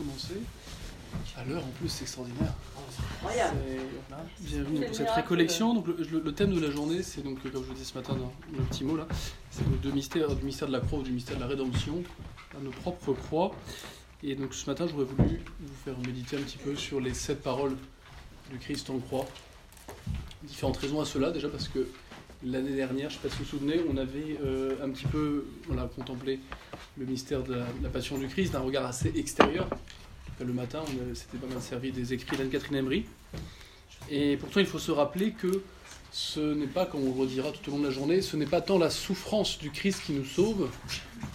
commencer. À l'heure en plus, c'est extraordinaire. Incroyable. Voilà. Bienvenue pour cette récollection. Donc, le, thème de la journée, c'est donc, comme je vous disais ce matin dans le petit mot là, c'est donc deux mystères, du mystère de la croix ou du mystère de la rédemption, à nos propres croix. Et donc ce matin, j'aurais voulu vous faire méditer un petit peu sur les sept paroles du Christ en croix. Différentes raisons à cela, déjà parce que l'année dernière, je ne sais pas si vous vous souvenez, on avait euh, un petit peu voilà, contemplé le mystère de la, passion du Christ d'un regard assez extérieur. Le matin, on s'était pas mal servi des écrits d'Anne-Catherine Emery. Et pourtant, il faut se rappeler que ce n'est pas, comme on le redira tout au long de la journée, ce n'est pas tant la souffrance du Christ qui nous sauve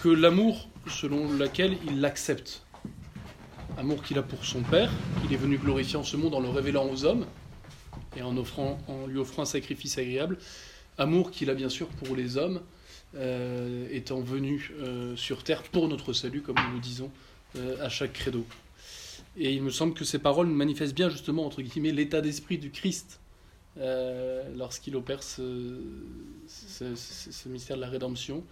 que l'amour selon lequel il l'accepte. Amour qu'il a pour son Père, qu'il est venu glorifier en ce monde en le révélant aux hommes et en lui offrant un sacrifice agréable. Amour qu'il a bien sûr pour les hommes, euh, étant venu euh, sur terre pour notre salut, comme nous le disons euh, à chaque credo. Et il me semble que ces paroles manifestent bien justement, entre guillemets, l'état d'esprit du Christ lorsqu'il opère ce, mystère de la rédemption,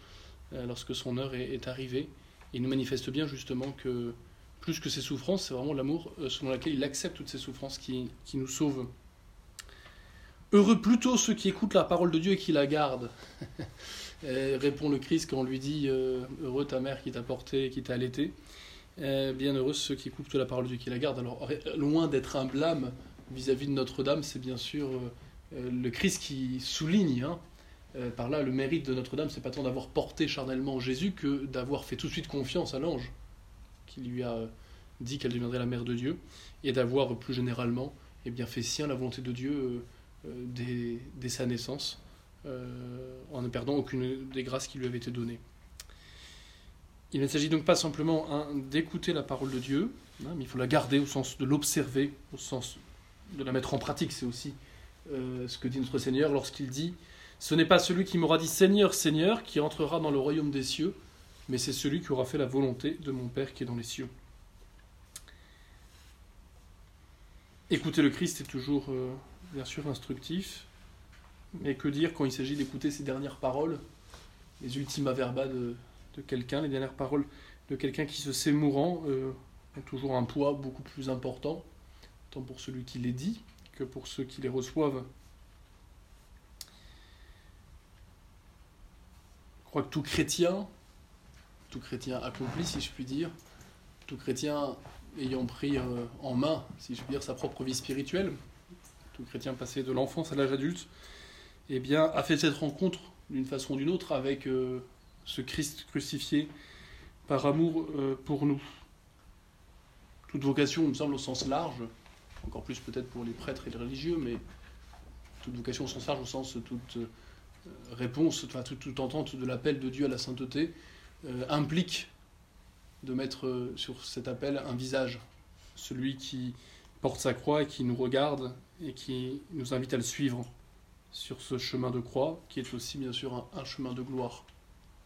lorsque son heure est, arrivée. Il nous manifeste bien justement que plus que ses souffrances, c'est vraiment l'amour selon lequel il accepte toutes ces souffrances qui, qui nous sauvent. Heureux plutôt ceux qui écoutent la parole de Dieu et qui la gardent. Répond le Christ quand on lui dit euh, Heureux ta mère qui t'a porté qui t'a allaité. Bien heureux ceux qui écoutent la parole de Dieu et qui la gardent. Alors, loin d'être un blâme vis-à-vis de Notre-Dame, c'est bien sûr euh, euh, le Christ qui souligne. hein, par là, le mérite de Notre-Dame, c'est pas tant d'avoir porté charnellement Jésus que d'avoir fait tout de suite confiance à l'ange qui lui a dit qu'elle deviendrait la mère de Dieu et d'avoir plus généralement eh bien, fait sien la volonté de Dieu dès, dès sa naissance euh, en ne perdant aucune des grâces qui lui avaient été données. Il ne s'agit donc pas simplement hein, d'écouter la parole de Dieu, hein, il faut la garder au sens de l'observer, au sens de la mettre en pratique. C'est aussi euh, ce que dit notre Seigneur lorsqu'il dit Ce n'est pas celui qui m'aura dit Seigneur, Seigneur qui entrera dans le royaume des cieux, mais c'est celui qui aura fait la volonté de mon Père qui est dans les cieux. Écouter le Christ est toujours, euh, bien sûr, instructif, mais que dire quand il s'agit d'écouter ses dernières paroles, les ultima verba de, de quelqu'un, les dernières paroles de quelqu'un qui se sait mourant, euh, ont toujours un poids beaucoup plus important, tant pour celui qui les dit que pour ceux qui les reçoivent. Je crois que tout chrétien, tout chrétien accompli, si je puis dire, tout chrétien ayant pris euh, en main, si je puis dire, sa propre vie spirituelle, tout chrétien passé de l'enfance à l'âge adulte, eh bien, a fait cette rencontre d'une façon ou d'une autre avec euh, ce Christ crucifié par amour euh, pour nous. Toute vocation, il me semble, au sens large, encore plus peut-être pour les prêtres et les religieux, mais toute vocation au sens large, au sens toute euh, réponse, enfin, toute, toute entente de l'appel de Dieu à la sainteté, implique de mettre sur cet appel un visage, celui qui porte sa croix et qui nous regarde et qui nous invite à le suivre sur ce chemin de croix, qui est aussi bien sûr un, chemin de gloire.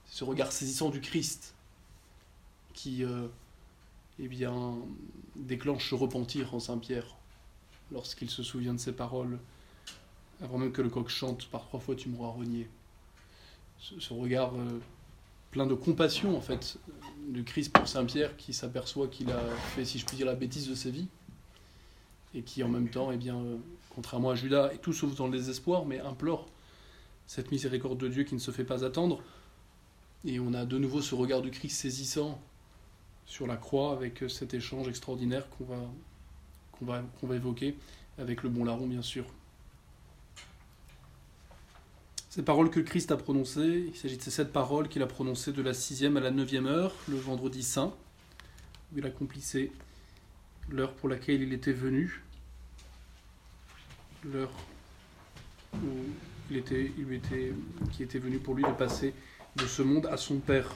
Ce regard saisissant du Christ qui euh, eh bien, déclenche ce repentir en Saint-Pierre lorsqu'il se souvient de ces paroles, avant même que le coq chante par trois fois tu m'auras renié. Ce, ce regard euh, plein de compassion en fait du Christ pour Saint-Pierre qui s'aperçoit qu'il a fait, si je puis dire, la bêtise de sa vie et qui en même temps, eh bien, euh, contrairement à Judas, est tout sauf dans le désespoir, mais implore cette miséricorde de Dieu qui ne se fait pas attendre. Et on a de nouveau ce regard du Christ saisissant sur la croix avec cet échange extraordinaire qu'on va, va, va évoquer avec le bon larron, bien sûr. Ces paroles que Christ a prononcées, il s'agit de ces sept paroles qu'il a prononcées de la sixième à la neuvième heure, le vendredi saint, où il accomplissait l'heure pour laquelle il était venu, l'heure où il était, qui était venu pour lui de passer de ce monde à son Père.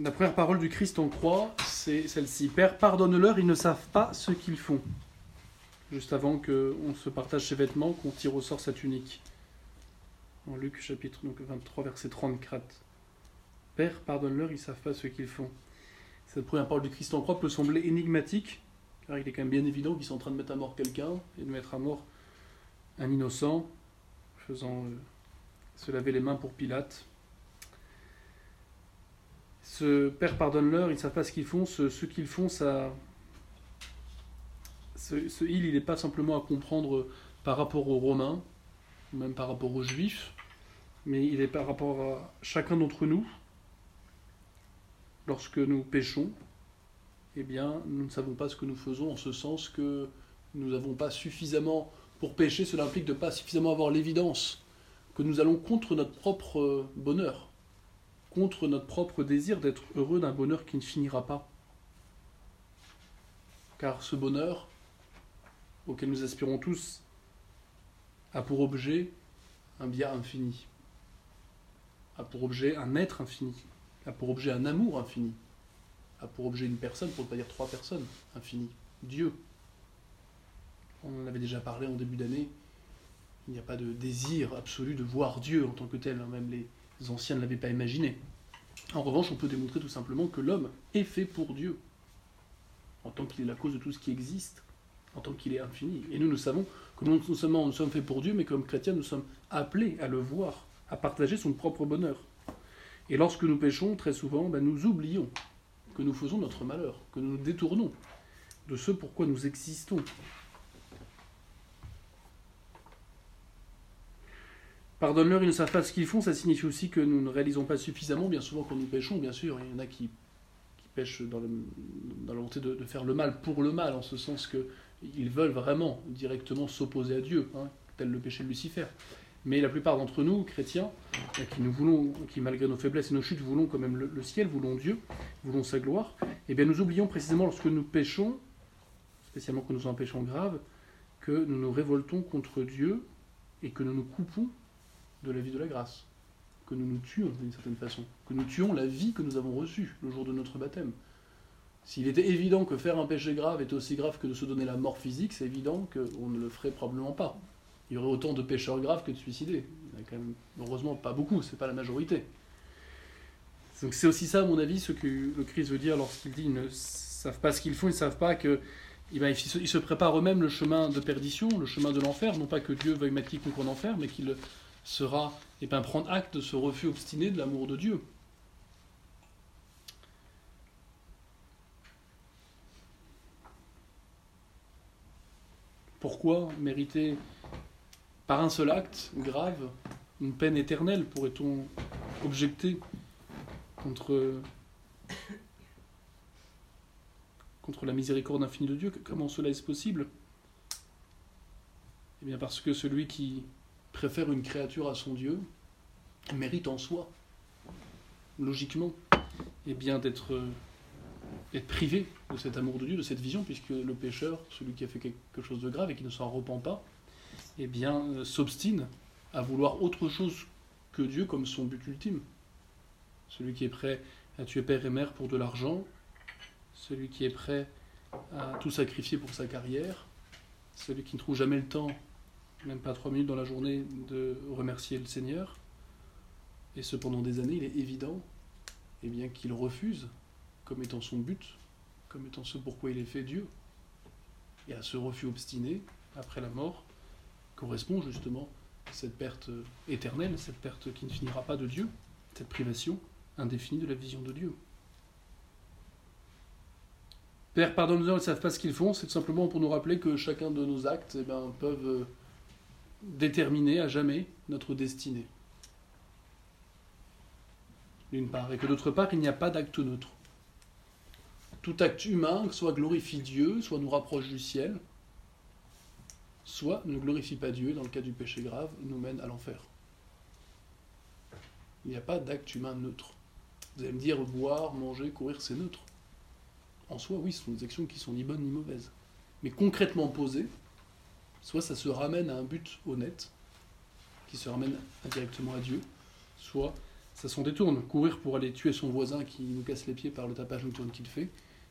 La première parole du Christ en croix, c'est celle-ci. Père, pardonne-leur, ils ne savent pas ce qu'ils font. Juste avant qu'on se partage ses vêtements, qu'on tire au sort sa tunique. En Luc chapitre donc 23, verset 34. Père, pardonne-leur, ils ne savent pas ce qu'ils font. Cette première parole du Christ en croix peut sembler énigmatique, car il est quand même bien évident qu'ils sont en train de mettre à mort quelqu'un et de mettre à mort un innocent, faisant euh, se laver les mains pour Pilate. ce Père pardonne-leur, ils ne savent pas ce qu'ils font, ce, ce qu'ils font, ça... Ce, ce il, il n'est pas simplement à comprendre par rapport aux Romains, ou même par rapport aux Juifs, mais il est par rapport à chacun d'entre nous. Lorsque nous péchons, eh bien, nous ne savons pas ce que nous faisons, en ce sens que nous n'avons pas suffisamment, pour pécher, cela implique de ne pas suffisamment avoir l'évidence que nous allons contre notre propre bonheur, contre notre propre désir d'être heureux d'un bonheur qui ne finira pas. Car ce bonheur, auquel nous aspirons tous, a pour objet un bien infini, a pour objet un être infini, a pour objet un amour infini, a pour objet une personne, pour ne pas dire trois personnes, infini, Dieu. On en avait déjà parlé en début d'année, il n'y a pas de désir absolu de voir Dieu en tant que tel, hein, même les anciens ne l'avaient pas imaginé. En revanche, on peut démontrer tout simplement que l'homme est fait pour Dieu, en tant qu'il est la cause de tout ce qui existe, en tant qu'il est infini. Et nous, nous savons que non seulement nous sommes faits pour Dieu, mais comme chrétiens, nous sommes appelés à le voir, à partager son propre bonheur. Et lorsque nous péchons, très souvent, ben, nous oublions que nous faisons notre malheur, que nous nous détournons de ce pourquoi nous existons. Pardonne-leur, ils ne savent pas ce qu'ils font, ça signifie aussi que nous ne réalisons pas suffisamment, bien souvent quand nous péchons, bien sûr, il y en a qui, pêchent dans, la volonté de, de, faire le mal pour le mal, en ce sens qu'ils veulent vraiment directement s'opposer à Dieu, hein, tel le péché de Lucifer. Mais la plupart d'entre nous, chrétiens, qui nous voulons, qui malgré nos faiblesses et nos chutes, voulons quand même le, ciel, voulons Dieu, voulons sa gloire, eh bien nous oublions précisément lorsque nous péchons, spécialement quand nous en péchant grave, que nous nous révoltons contre Dieu et que nous nous coupons de la vie de la grâce, que nous nous tuons d'une certaine façon, que nous tuons la vie que nous avons reçue le jour de notre baptême. S'il était évident que faire un péché grave est aussi grave que de se donner la mort physique, c'est évident qu'on ne le ferait probablement pas. Il y aurait autant de pécheurs graves que de suicidés. Il y en a quand même, heureusement, pas beaucoup, c'est pas la majorité. Donc c'est aussi ça, à mon avis, ce que le Christ veut dire lorsqu'il dit ils ne savent pas ce qu'ils font, ils ne savent pas que eh bien, ils se préparent eux-mêmes le chemin de perdition, le chemin de l'enfer, non pas que Dieu veuille mettre quiconque en enfer, mais qu'il sera et eh bien, prendre acte de ce refus obstiné de l'amour de Dieu. Pourquoi mériter par un seul acte grave une peine éternelle, pourrait-on objecter contre, la miséricorde infinie de Dieu? Comment cela est possible? Eh bien parce que celui qui préfère une créature à son Dieu, mérite en soi, logiquement, et bien d'être être privé de cet amour de Dieu, de cette vision, puisque le pécheur, celui qui a fait quelque chose de grave et qui ne s'en repent pas, eh bien euh, s'obstine à vouloir autre chose que Dieu comme son but ultime. Celui qui est prêt à tuer père et mère pour de l'argent, celui qui est prêt à tout sacrifier pour sa carrière, celui qui ne trouve jamais le temps même pas trois minutes dans la journée, de remercier le Seigneur. Et cependant des années, il est évident eh bien, qu'il refuse comme étant son but, comme étant ce pourquoi il est fait Dieu. Et à ce refus obstiné, après la mort, correspond justement cette perte éternelle, cette perte qui ne finira pas de Dieu, cette privation indéfinie de la vision de Dieu. Père, pardonne-nous, ils ne savent pas ce qu'ils font, c'est tout simplement pour nous rappeler que chacun de nos actes eh ben, peuvent déterminer à jamais notre destinée. D'une part, et que d'autre part, il n'y a pas d'acte neutre. Tout acte humain, soit glorifie Dieu, soit nous rapproche du ciel, soit ne glorifie pas Dieu, dans le cas du péché grave, nous mène à l'enfer. Il n'y a pas d'acte humain neutre. Vous allez me dire, boire, manger, courir, c'est neutre. En soi, oui, ce sont des actions qui sont ni bonnes ni mauvaises. Mais concrètement posées, soit ça se ramène à un but honnête, qui se ramène indirectement à Dieu, soit ça s'en détourne. Courir pour aller tuer son voisin qui nous casse les pieds par le tapage nocturne qu'il fait,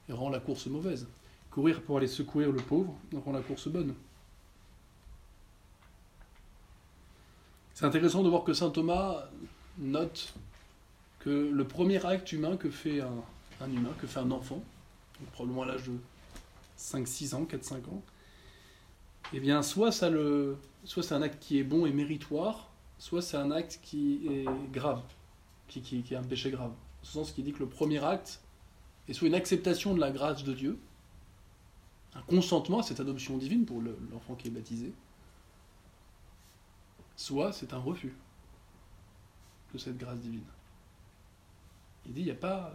rend la course mauvaise. Courir pour aller secourir le pauvre rend la course bonne. C'est intéressant de voir que saint Thomas note que le premier acte humain que fait un, humain, que fait un enfant, probablement à l'âge de 5-6 ans, 4-5 ans, eh bien, soit, ça le, soit c'est un acte qui est bon et méritoire, soit c'est un acte qui est grave. qui, qui, qui est un péché grave. En ce sens qu'il dit que le premier acte est soit une acceptation de la grâce de Dieu, un consentement à cette adoption divine pour le- l'enfant qui est baptisé, soit c'est un refus de cette grâce divine. Il dit il n'y a pas,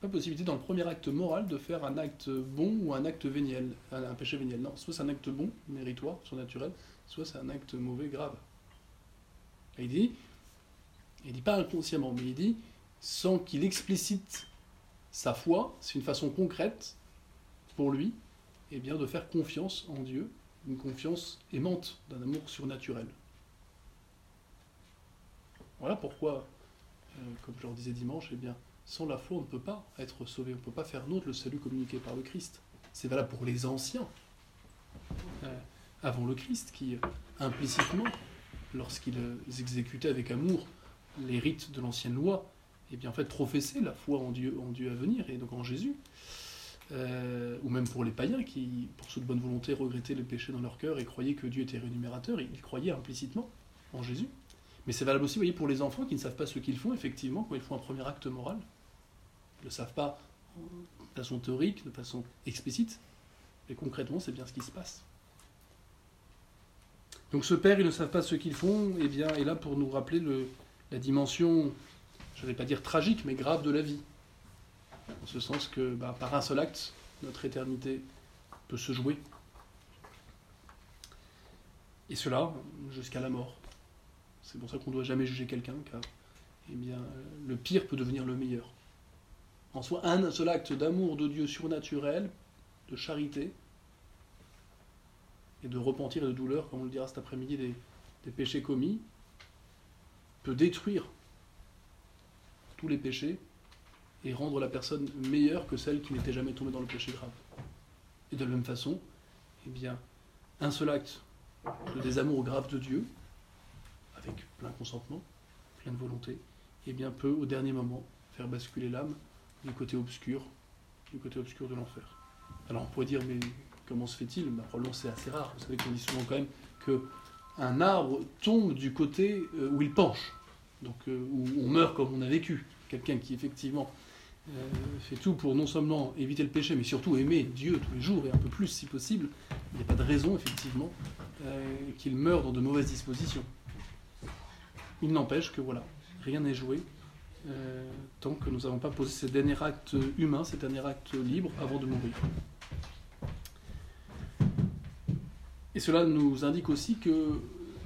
pas possibilité dans le premier acte moral de faire un acte bon ou un acte véniel, un, péché véniel. Non, soit c'est un acte bon, méritoire, surnaturel, soit c'est un acte mauvais, grave. Et il dit, il dit pas inconsciemment, mais il dit sans qu'il explicite sa foi, c'est une façon concrète pour lui, eh bien, de faire confiance en Dieu, une confiance aimante d'un amour surnaturel. Voilà pourquoi, euh, comme je leur disais dimanche, eh bien, sans la foi, on ne peut pas être sauvé, on ne peut pas faire nôtre le salut communiqué par le Christ. C'est valable pour les anciens, euh, avant le Christ, qui euh, implicitement, lorsqu'ils exécutaient avec amour les rites de l'ancienne loi, eh bien, en fait, professaient la foi en Dieu, en Dieu à venir, et donc en Jésus. Ou même pour les païens qui, pour de bonne volonté, regrettaient les péchés dans leur cœur et croyaient que Dieu était rémunérateur, ils croyaient implicitement en Jésus. Mais c'est valable aussi, vous voyez, pour les enfants qui ne savent pas ce qu'ils font, effectivement, quand ils font un premier acte moral. Ils ne le savent pas de façon théorique, de façon explicite, mais concrètement, c'est bien ce qui se passe. Donc ce père, ils ne savent pas ce qu'ils font, et bien, est là pour nous rappeler le, la dimension, je ne vais pas dire tragique, mais grave de la vie. En ce sens que bah, par un seul acte, notre éternité peut se jouer. Et cela jusqu'à la mort. C'est pour ça qu'on ne doit jamais juger quelqu'un, car eh bien, le pire peut devenir le meilleur. En soi, un seul acte d'amour de Dieu surnaturel, de charité, et de repentir et de douleur, comme on le dira cet après-midi, des, péchés commis, peut détruire tous les péchés et rendre la personne meilleure que celle qui n'était jamais tombée dans le péché grave. Et de la même façon, eh bien, un seul acte de désamour grave de Dieu, plein consentement, pleine volonté, eh bien, peut au dernier moment faire basculer l'âme du côté obscur, du côté obscur de l'enfer. Alors on pourrait dire, mais comment se fait-il? Bah, Probablement c'est assez rare. Vous savez qu'on dit souvent quand même que un arbre tombe du côté euh, où il penche, donc euh, où on meurt comme on a vécu. Quelqu'un qui effectivement euh, fait tout pour non seulement éviter le péché, mais surtout aimer Dieu tous les jours et un peu plus si possible, il n'y a pas de raison effectivement qu'il meure dans de mauvaises dispositions. Il n'empêche que voilà, rien n'est joué euh, tant que nous n'avons pas posé ce dernier acte humain, ce dernier acte libre avant de mourir. Et cela nous indique aussi que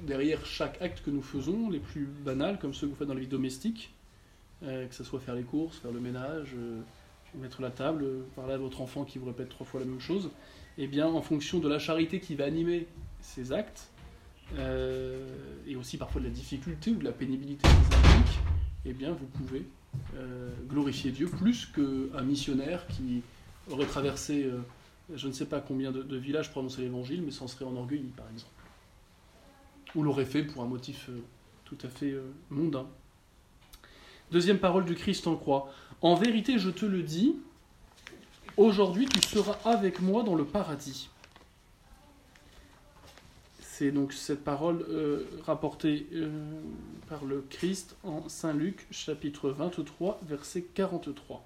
derrière chaque acte que nous faisons, les plus banals, comme ceux que vous faites dans la vie domestique, euh, que ce soit faire les courses, faire le ménage, euh, mettre la table, parler à votre enfant qui vous répète trois fois la même chose, eh bien, en fonction de la charité qui va animer ces actes, euh, et aussi parfois de la difficulté ou de la pénibilité impliquent, eh bien, vous pouvez euh, glorifier Dieu plus qu'un missionnaire qui aurait traversé euh, je ne sais pas combien de, de villages pour annoncer l'évangile, mais s'en serait enorgueilli, par exemple. Ou l'aurait fait pour un motif tout à fait mondain. Deuxième parole du Christ en croix. En vérité, je te le dis, aujourd'hui tu seras avec moi dans le paradis. C'est donc cette parole euh, rapportée euh, par le Christ en Saint Luc, chapitre 23, verset 43.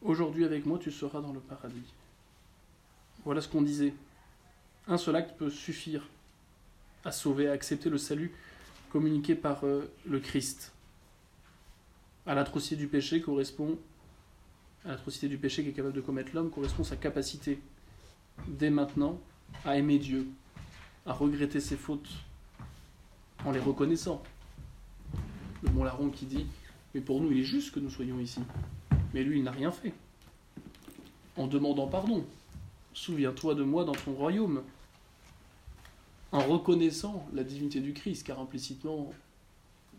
Aujourd'hui avec moi, tu seras dans le paradis. Voilà ce qu'on disait. Un seul acte peut suffire à sauver, à accepter le salut communiqué par euh, le Christ. À l'atrocité du péché correspond, à l'atrocité du péché qu'est capable de commettre l'homme correspond sa capacité, dès maintenant, à aimer Dieu, à regretter ses fautes, en les reconnaissant. Le bon larron qui dit, mais pour nous il est juste que nous soyons ici. Mais lui, il n'a rien fait. En demandant pardon. Souviens-toi de moi dans ton royaume. En reconnaissant la divinité du Christ, car implicitement,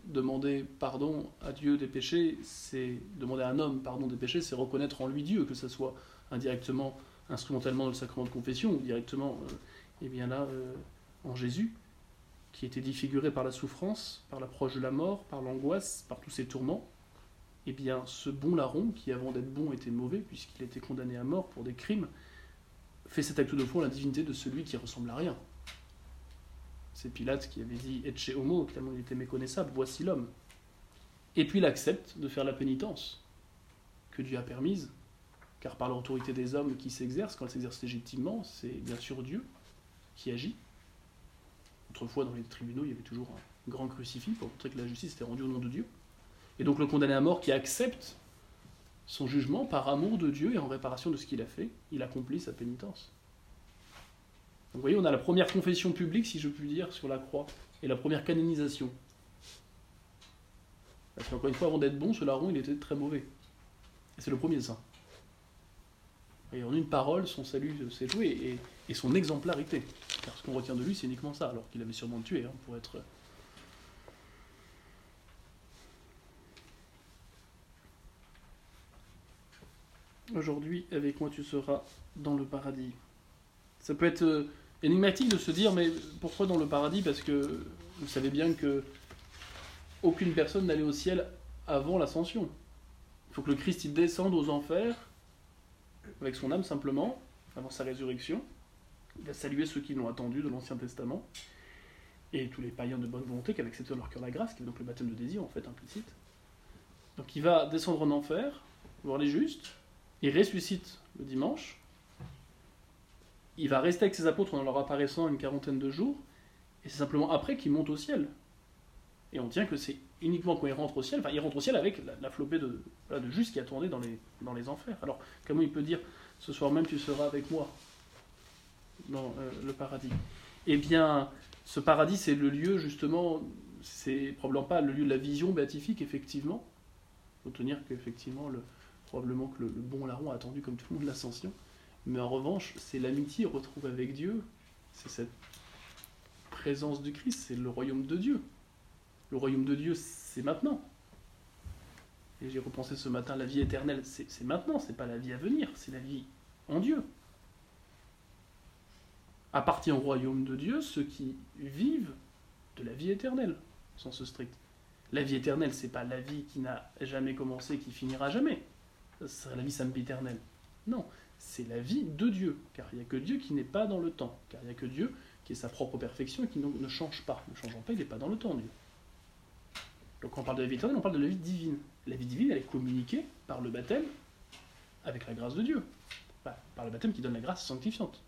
demander pardon à Dieu des péchés, c'est demander à un homme pardon des péchés, c'est reconnaître en lui Dieu, que ce soit indirectement, instrumentalement le sacrement de confession, ou directement, euh, eh bien là, euh, en Jésus, qui était défiguré par la souffrance, par l'approche de la mort, par l'angoisse, par tous ces tourments eh bien, ce bon larron, qui avant d'être bon était mauvais, puisqu'il était condamné à mort pour des crimes, fait cet acte de foi la divinité de celui qui ressemble à rien. C'est Pilate qui avait dit Etche homo, tellement il était méconnaissable, voici l'homme. Et puis il accepte de faire la pénitence que Dieu a permise, car par l'autorité des hommes qui s'exercent, quand ils s'exercent légitimement, c'est bien sûr Dieu qui agit. Autrefois, dans les tribunaux, il y avait toujours un grand crucifix pour montrer que la justice était rendue au nom de Dieu. Et donc le condamné à mort qui accepte son jugement par amour de Dieu et en réparation de ce qu'il a fait, il accomplit sa pénitence. Donc vous voyez, on a la première confession publique, si je puis dire, sur la croix, et la première canonisation. Parce qu'encore une fois, avant d'être bon, ce larron, il était très mauvais. Et c'est le premier saint. Et en une parole, son salut s'est joué, et, son exemplarité. Car ce qu'on retient de lui, c'est uniquement ça, alors qu'il avait sûrement tué, hein, pour être Aujourd'hui, avec moi, tu seras dans le paradis. Ça peut être euh, énigmatique de se dire, mais pourquoi dans le paradis? Parce que vous savez bien que aucune personne n'allait au ciel avant l'ascension. Il faut que le Christ il descende aux enfers avec son âme simplement, avant sa résurrection. Il va saluer ceux qui l'ont attendu de l'Ancien Testament et tous les païens de bonne volonté qui avaient accepté dans leur cœur la grâce, qui est donc le baptême de désir en fait implicite. Donc il va descendre en enfer, voir les justes, il ressuscite le dimanche. Il va rester avec ses apôtres en leur apparaissant une quarantaine de jours. Et c'est simplement après qu'il monte au ciel. Et on tient que c'est uniquement quand il rentre au ciel, enfin il rentre au ciel avec la, flopée de, de justes qui a tourné dans les, dans les enfers. Alors comment il peut dire ce soir même tu seras avec moi dans euh, le paradis? Eh bien, ce paradis c'est le lieu justement, c'est probablement pas le lieu de la vision béatifique effectivement. Il faut tenir qu'effectivement le, probablement que le, bon larron a attendu comme tout le monde l'ascension. Mais en revanche, c'est l'amitié retrouve avec Dieu, c'est cette présence du Christ, c'est le royaume de Dieu. Le royaume de Dieu, c'est maintenant. Et j'ai repensé ce matin, la vie éternelle, c'est maintenant, c'est pas la vie à venir, c'est la vie en Dieu. Appartient au royaume de Dieu ceux qui vivent de la vie éternelle, sans ce strict. La vie éternelle, c'est pas la vie qui n'a jamais commencé, qui finira jamais ce serait la vie sempiternelle. Non, c'est la vie de Dieu, car il n'y a que Dieu qui n'est pas dans le temps, car il n'y a que Dieu qui est sa propre perfection et qui ne change pas. Ne changeant pas, il n'est pas dans le temps, Dieu. Donc on parle de la vie éternelle, on parle de la vie divine. La vie divine, elle est communiquée par le baptême avec la grâce de Dieu. par le baptême qui donne la grâce sanctifiante.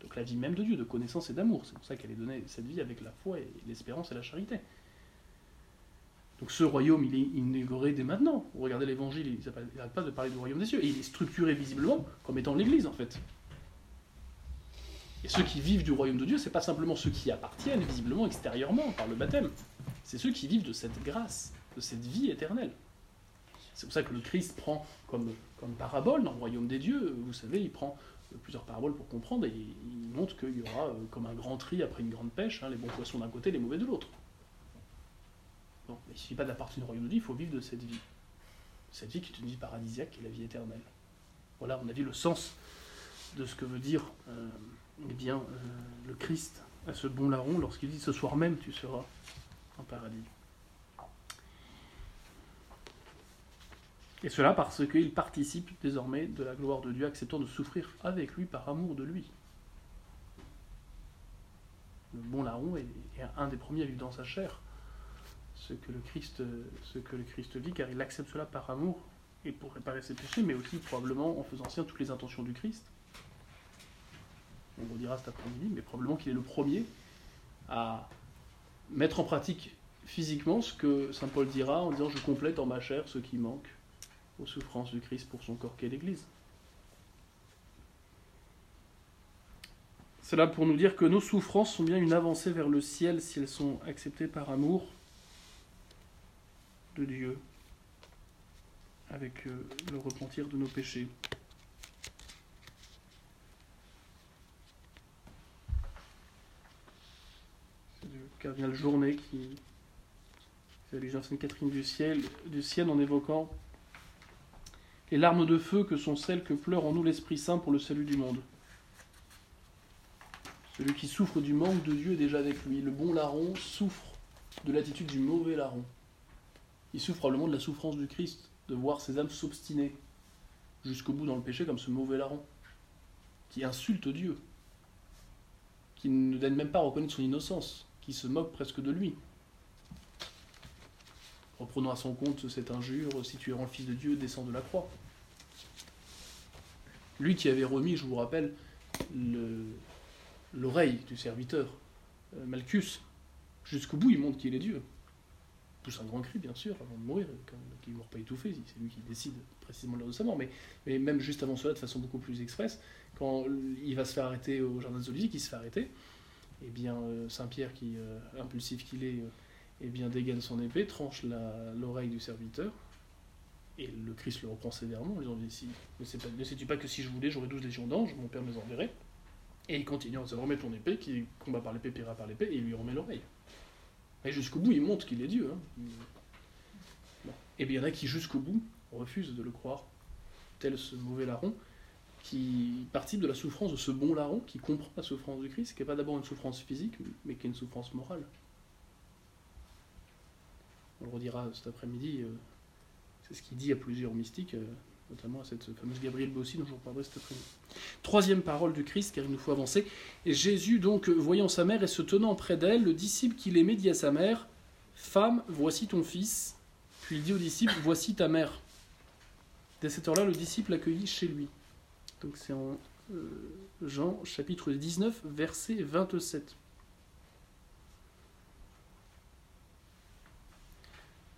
Donc la vie même de Dieu, de connaissance et d'amour. C'est pour ça qu'elle est donnée cette vie avec la foi et l'espérance et la charité. Donc ce royaume, il est inauguré dès maintenant. Regardez l'évangile, il n'arrête pas de parler du royaume des cieux. Il est structuré visiblement comme étant l'Église, en fait. Et ceux qui vivent du royaume de Dieu, ce n'est pas simplement ceux qui appartiennent visiblement extérieurement par le baptême. C'est ceux qui vivent de cette grâce, de cette vie éternelle. C'est pour ça que le Christ prend comme, comme parabole dans le royaume des dieux, vous savez, il prend plusieurs paraboles pour comprendre et il montre qu'il y aura euh, comme un grand tri après une grande pêche, hein, les bons poissons d'un côté, les mauvais de l'autre il ne suffit pas d'appartenir au royaume de Dieu, il faut vivre de cette vie. Cette vie qui est une vie paradisiaque, qui est la vie éternelle. Voilà, on a vu le sens de ce que veut dire euh, eh bien, euh, le Christ à ce bon larron lorsqu'il dit ce soir même tu seras en paradis. Et cela parce qu'il participe désormais de la gloire de Dieu, acceptant de souffrir avec lui par amour de lui. Le bon larron est, un des premiers à vivre dans sa chair ce que le Christ, ce que le Christ vit, car il accepte cela par amour et pour réparer ses péchés, mais aussi probablement en faisant sien toutes les intentions du Christ. On vous dira cet après-midi, mais probablement qu'il est le premier à mettre en pratique physiquement ce que saint Paul dira en disant je complète en ma chair ce qui manque aux souffrances du Christ pour son corps qu'est l'Église. C'est là pour nous dire que nos souffrances sont bien une avancée vers le ciel si elles sont acceptées par amour de Dieu avec euh, le repentir de nos péchés. Cardinal Journet qui fait allusion à Sainte Catherine du ciel, du ciel en évoquant les larmes de feu que sont celles que pleure en nous l'Esprit Saint pour le salut du monde. Celui qui souffre du manque de Dieu est déjà avec lui. Le bon larron souffre de l'attitude du mauvais larron. Il souffre probablement de la souffrance du Christ, de voir ses âmes s'obstiner jusqu'au bout dans le péché comme ce mauvais larron, qui insulte Dieu, qui ne donne même pas à reconnaître son innocence, qui se moque presque de lui. Reprenons à son compte cette injure, si tu es le Fils de Dieu, descends de la croix. Lui qui avait remis, je vous rappelle, l'oreille du serviteur, euh, Malchus, jusqu'au bout, il montre qu'il est Dieu. Il pousse un grand cri, bien sûr, avant de mourir, qu'il ne meurt pas étouffé, c'est lui qui décide précisément l'heure de sa mort, mais, même juste avant cela, de façon beaucoup plus expresse, quand il va se faire arrêter au Jardin des Oliviers, qui se fait arrêter, eh bien euh, Saint-Pierre, qui euh, impulsif qu'il est, eh bien dégaine son épée, tranche l'oreille du serviteur, et le Christ le reprend sévèrement en disant Ne sais-tu pas que si je voulais, j'aurais douze légions d'anges, mon père me les enverrait Et il continue en disant Remets ton épée, qui combat par l'épée, paiera par l'épée, et il lui remet l'oreille. Et jusqu'au bout, il montre qu'il est Dieu. Hein. Et bien il y en a qui, jusqu'au bout, refusent de le croire, tel ce mauvais larron, qui participe de la souffrance de ce bon larron, qui comprend la souffrance du Christ, qui n'est pas d'abord une souffrance physique, mais qui est une souffrance morale. On le redira cet après-midi. Euh, c'est ce qu'il dit à plusieurs mystiques, euh, notamment à cette fameuse Gabrielle Bossi dont je vous parlerai cet après-midi. Troisième parole du Christ, car il nous faut avancer. Et Jésus, donc, voyant sa mère et se tenant près d'elle, le disciple qu'il aimait dit à sa mère Femme, voici ton fils. Puis il dit au disciple Voici ta mère. Dès cette heure-là, le disciple l'accueillit chez lui. Donc c'est en euh, Jean chapitre 19, verset 27.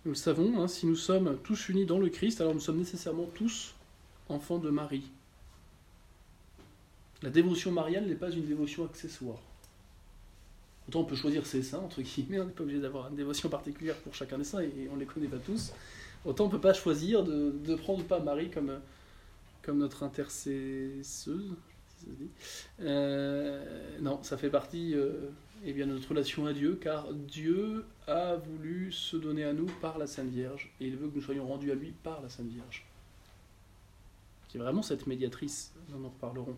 Nous le savons, hein, si nous sommes tous unis dans le Christ, alors nous sommes nécessairement tous enfants de Marie. La dévotion mariale n'est pas une dévotion accessoire. Autant on peut choisir ses saints, entre guillemets, on n'est pas obligé d'avoir une dévotion particulière pour chacun des saints, et on ne les connaît pas tous. Autant on ne peut pas choisir de, de prendre pas Marie comme, comme notre intercesseuse. Euh, non, ça fait partie euh, eh bien, de notre relation à Dieu, car Dieu a voulu se donner à nous par la Sainte Vierge, et il veut que nous soyons rendus à lui par la Sainte Vierge. Qui est vraiment cette médiatrice, dont nous reparlerons.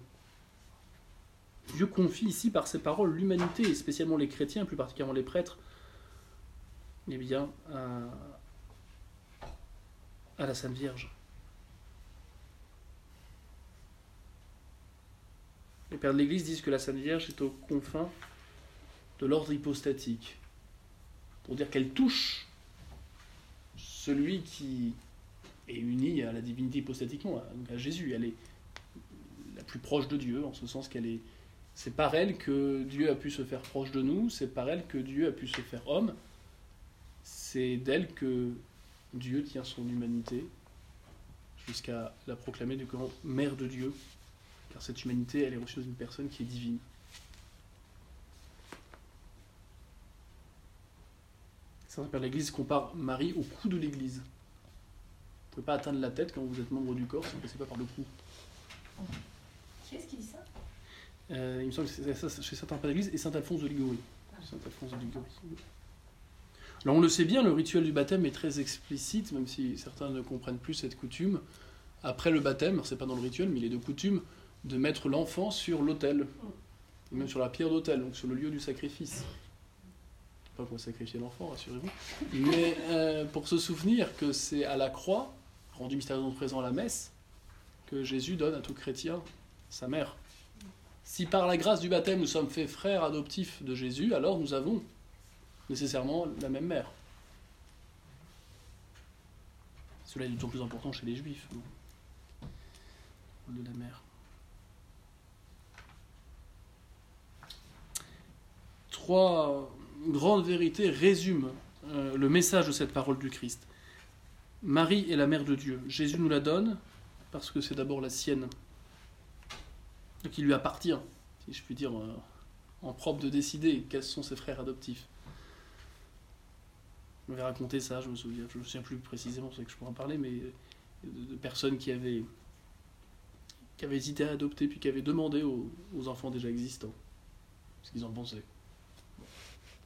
Dieu confie ici par ses paroles l'humanité, et spécialement les chrétiens, plus particulièrement les prêtres, eh bien, à la Sainte Vierge. Les pères de l'Église disent que la Sainte Vierge est aux confins de l'ordre hypostatique, pour dire qu'elle touche celui qui est uni à la divinité hypostatiquement, à Jésus. Elle est la plus proche de Dieu, en ce sens qu'elle est. C'est par elle que Dieu a pu se faire proche de nous, c'est par elle que Dieu a pu se faire homme, c'est d'elle que Dieu tient son humanité, jusqu'à la proclamer du grand Mère de Dieu, car cette humanité, elle est reçue d'une personne qui est divine. Saint-Père de l'Église compare Marie au cou de l'Église. Vous ne pouvez pas atteindre la tête quand vous êtes membre du corps si vous ne passez pas par le cou. Qui est-ce qui dit ça? Euh, Il me semble que c'est ça chez Saint-Père de l'Église et Saint-Alphonse de Liguori. Saint-Alphonse de Liguori. Alors on le sait bien, le rituel du baptême est très explicite, même si certains ne comprennent plus cette coutume. Après le baptême, c'est pas dans le rituel, mais il est de coutume de mettre l'enfant sur l'autel, même sur la pierre d'autel, donc sur le lieu du sacrifice. Pas pour sacrifier l'enfant, rassurez-vous, mais euh, pour se souvenir que c'est à la croix, rendu mystérieusement présent à la messe, que Jésus donne à tout chrétien sa mère. Si par la grâce du baptême nous sommes faits frères adoptifs de Jésus, alors nous avons nécessairement la même mère. Cela est d'autant plus important chez les juifs. De la mère. Trois grandes vérités résument euh, le message de cette parole du Christ. Marie est la mère de Dieu. Jésus nous la donne parce que c'est d'abord la sienne, qui lui appartient, si je puis dire, euh, en propre de décider quels sont ses frères adoptifs. Je m'avais raconté ça, je me souviens, je me souviens plus précisément, c'est que je pourrais en parler, mais de, personnes qui avaient, qui avaient hésité à adopter, puis qui avaient demandé aux, aux enfants déjà existants ce qu'ils en pensaient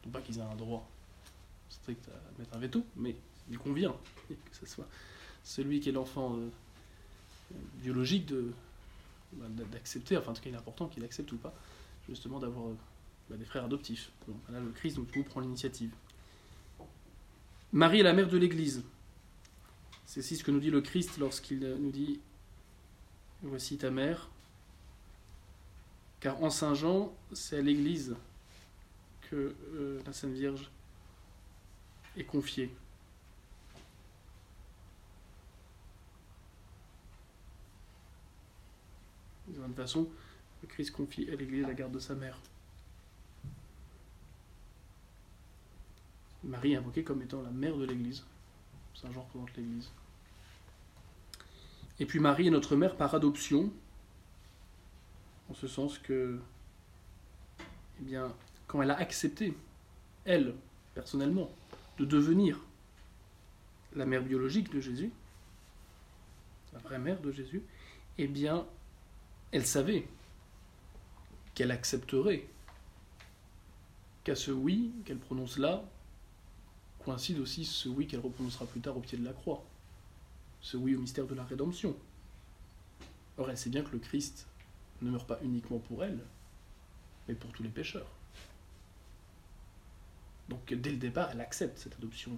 non pas qu'ils aient un droit strict à mettre un veto, mais il convient que ce soit celui qui est l'enfant euh, biologique de, bah, d'accepter, enfin en tout cas il est important qu'il accepte ou pas, justement d'avoir euh, bah, des frères adoptifs. Donc là le Christ donc, vous prend l'initiative. Marie est la mère de l'Église. C'est aussi ce que nous dit le Christ lorsqu'il nous dit Voici ta mère. Car en Saint Jean, c'est à l'Église que euh, la Sainte Vierge est confiée. De la même façon, le Christ confie à l'Église la garde de sa mère. Marie est invoquée comme étant la mère de l'Église. Saint Jean représente l'Église. Et puis Marie est notre mère par adoption, en ce sens que, eh bien, quand elle a accepté, elle, personnellement, de devenir la mère biologique de Jésus, la vraie mère de Jésus, eh bien, elle savait qu'elle accepterait qu'à ce oui qu'elle prononce là coïncide aussi ce oui qu'elle reprononcera plus tard au pied de la croix, ce oui au mystère de la rédemption. Or, elle sait bien que le Christ ne meurt pas uniquement pour elle, mais pour tous les pécheurs. Donc, dès le départ, elle accepte cette adoption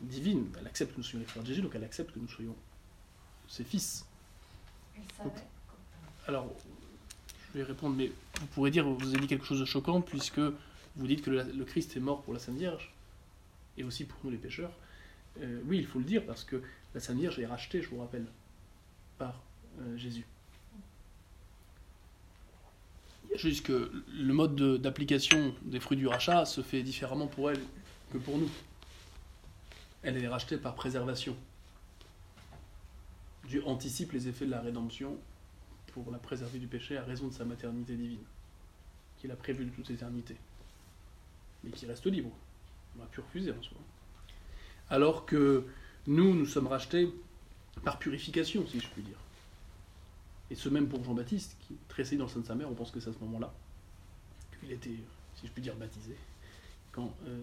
divine. Elle accepte que nous soyons les frères de Jésus, donc elle accepte que nous soyons ses fils. Alors, je vais répondre, mais vous pourrez dire, vous avez dit quelque chose de choquant, puisque vous dites que le, le Christ est mort pour la Sainte Vierge, et aussi pour nous les pécheurs. Euh, oui, il faut le dire, parce que la Sainte Vierge est rachetée, je vous rappelle, par euh, Jésus. Il y a juste que le mode de- d'application des fruits du rachat se fait différemment pour elle que pour nous. Elle est rachetée par préservation. Dieu anticipe les effets de la rédemption pour la préserver du péché à raison de sa maternité divine, qu'il a prévue de toute éternité, mais qui reste libre. On a pu refuser en soi. Alors que nous, nous sommes rachetés par purification, si je puis dire. Et ce même pour Jean-Baptiste, qui tressaillit dans le sein de sa mère, on pense que c'est à ce moment-là qu'il était, si je puis dire, baptisé, quand euh,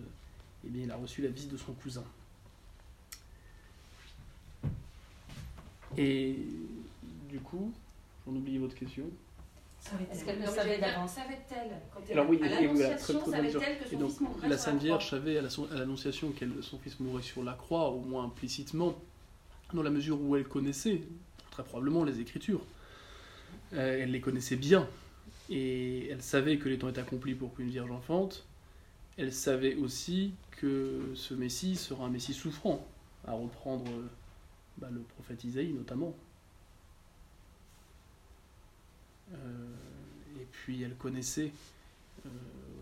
eh bien, il a reçu la visite de son cousin. Et du coup, j'en oublie votre question. Est-ce qu'elle le savait d'avance Savait-elle quand elle- Alors oui, à et- et voilà, l'Annonciation, très- très bonne savait-elle que Et son donc, fils mourrait la Sainte Vierge savait à la l'Annonciation que son fils mourrait sur la croix, au moins implicitement, dans la mesure où elle connaissait, très probablement, les Écritures. Euh, elle les connaissait bien, et elle savait que les temps étaient accomplis pour qu'une Vierge enfante. Elle savait aussi que ce Messie sera un Messie souffrant, à reprendre euh, bah, le prophète Isaïe notamment. Euh, et puis elle connaissait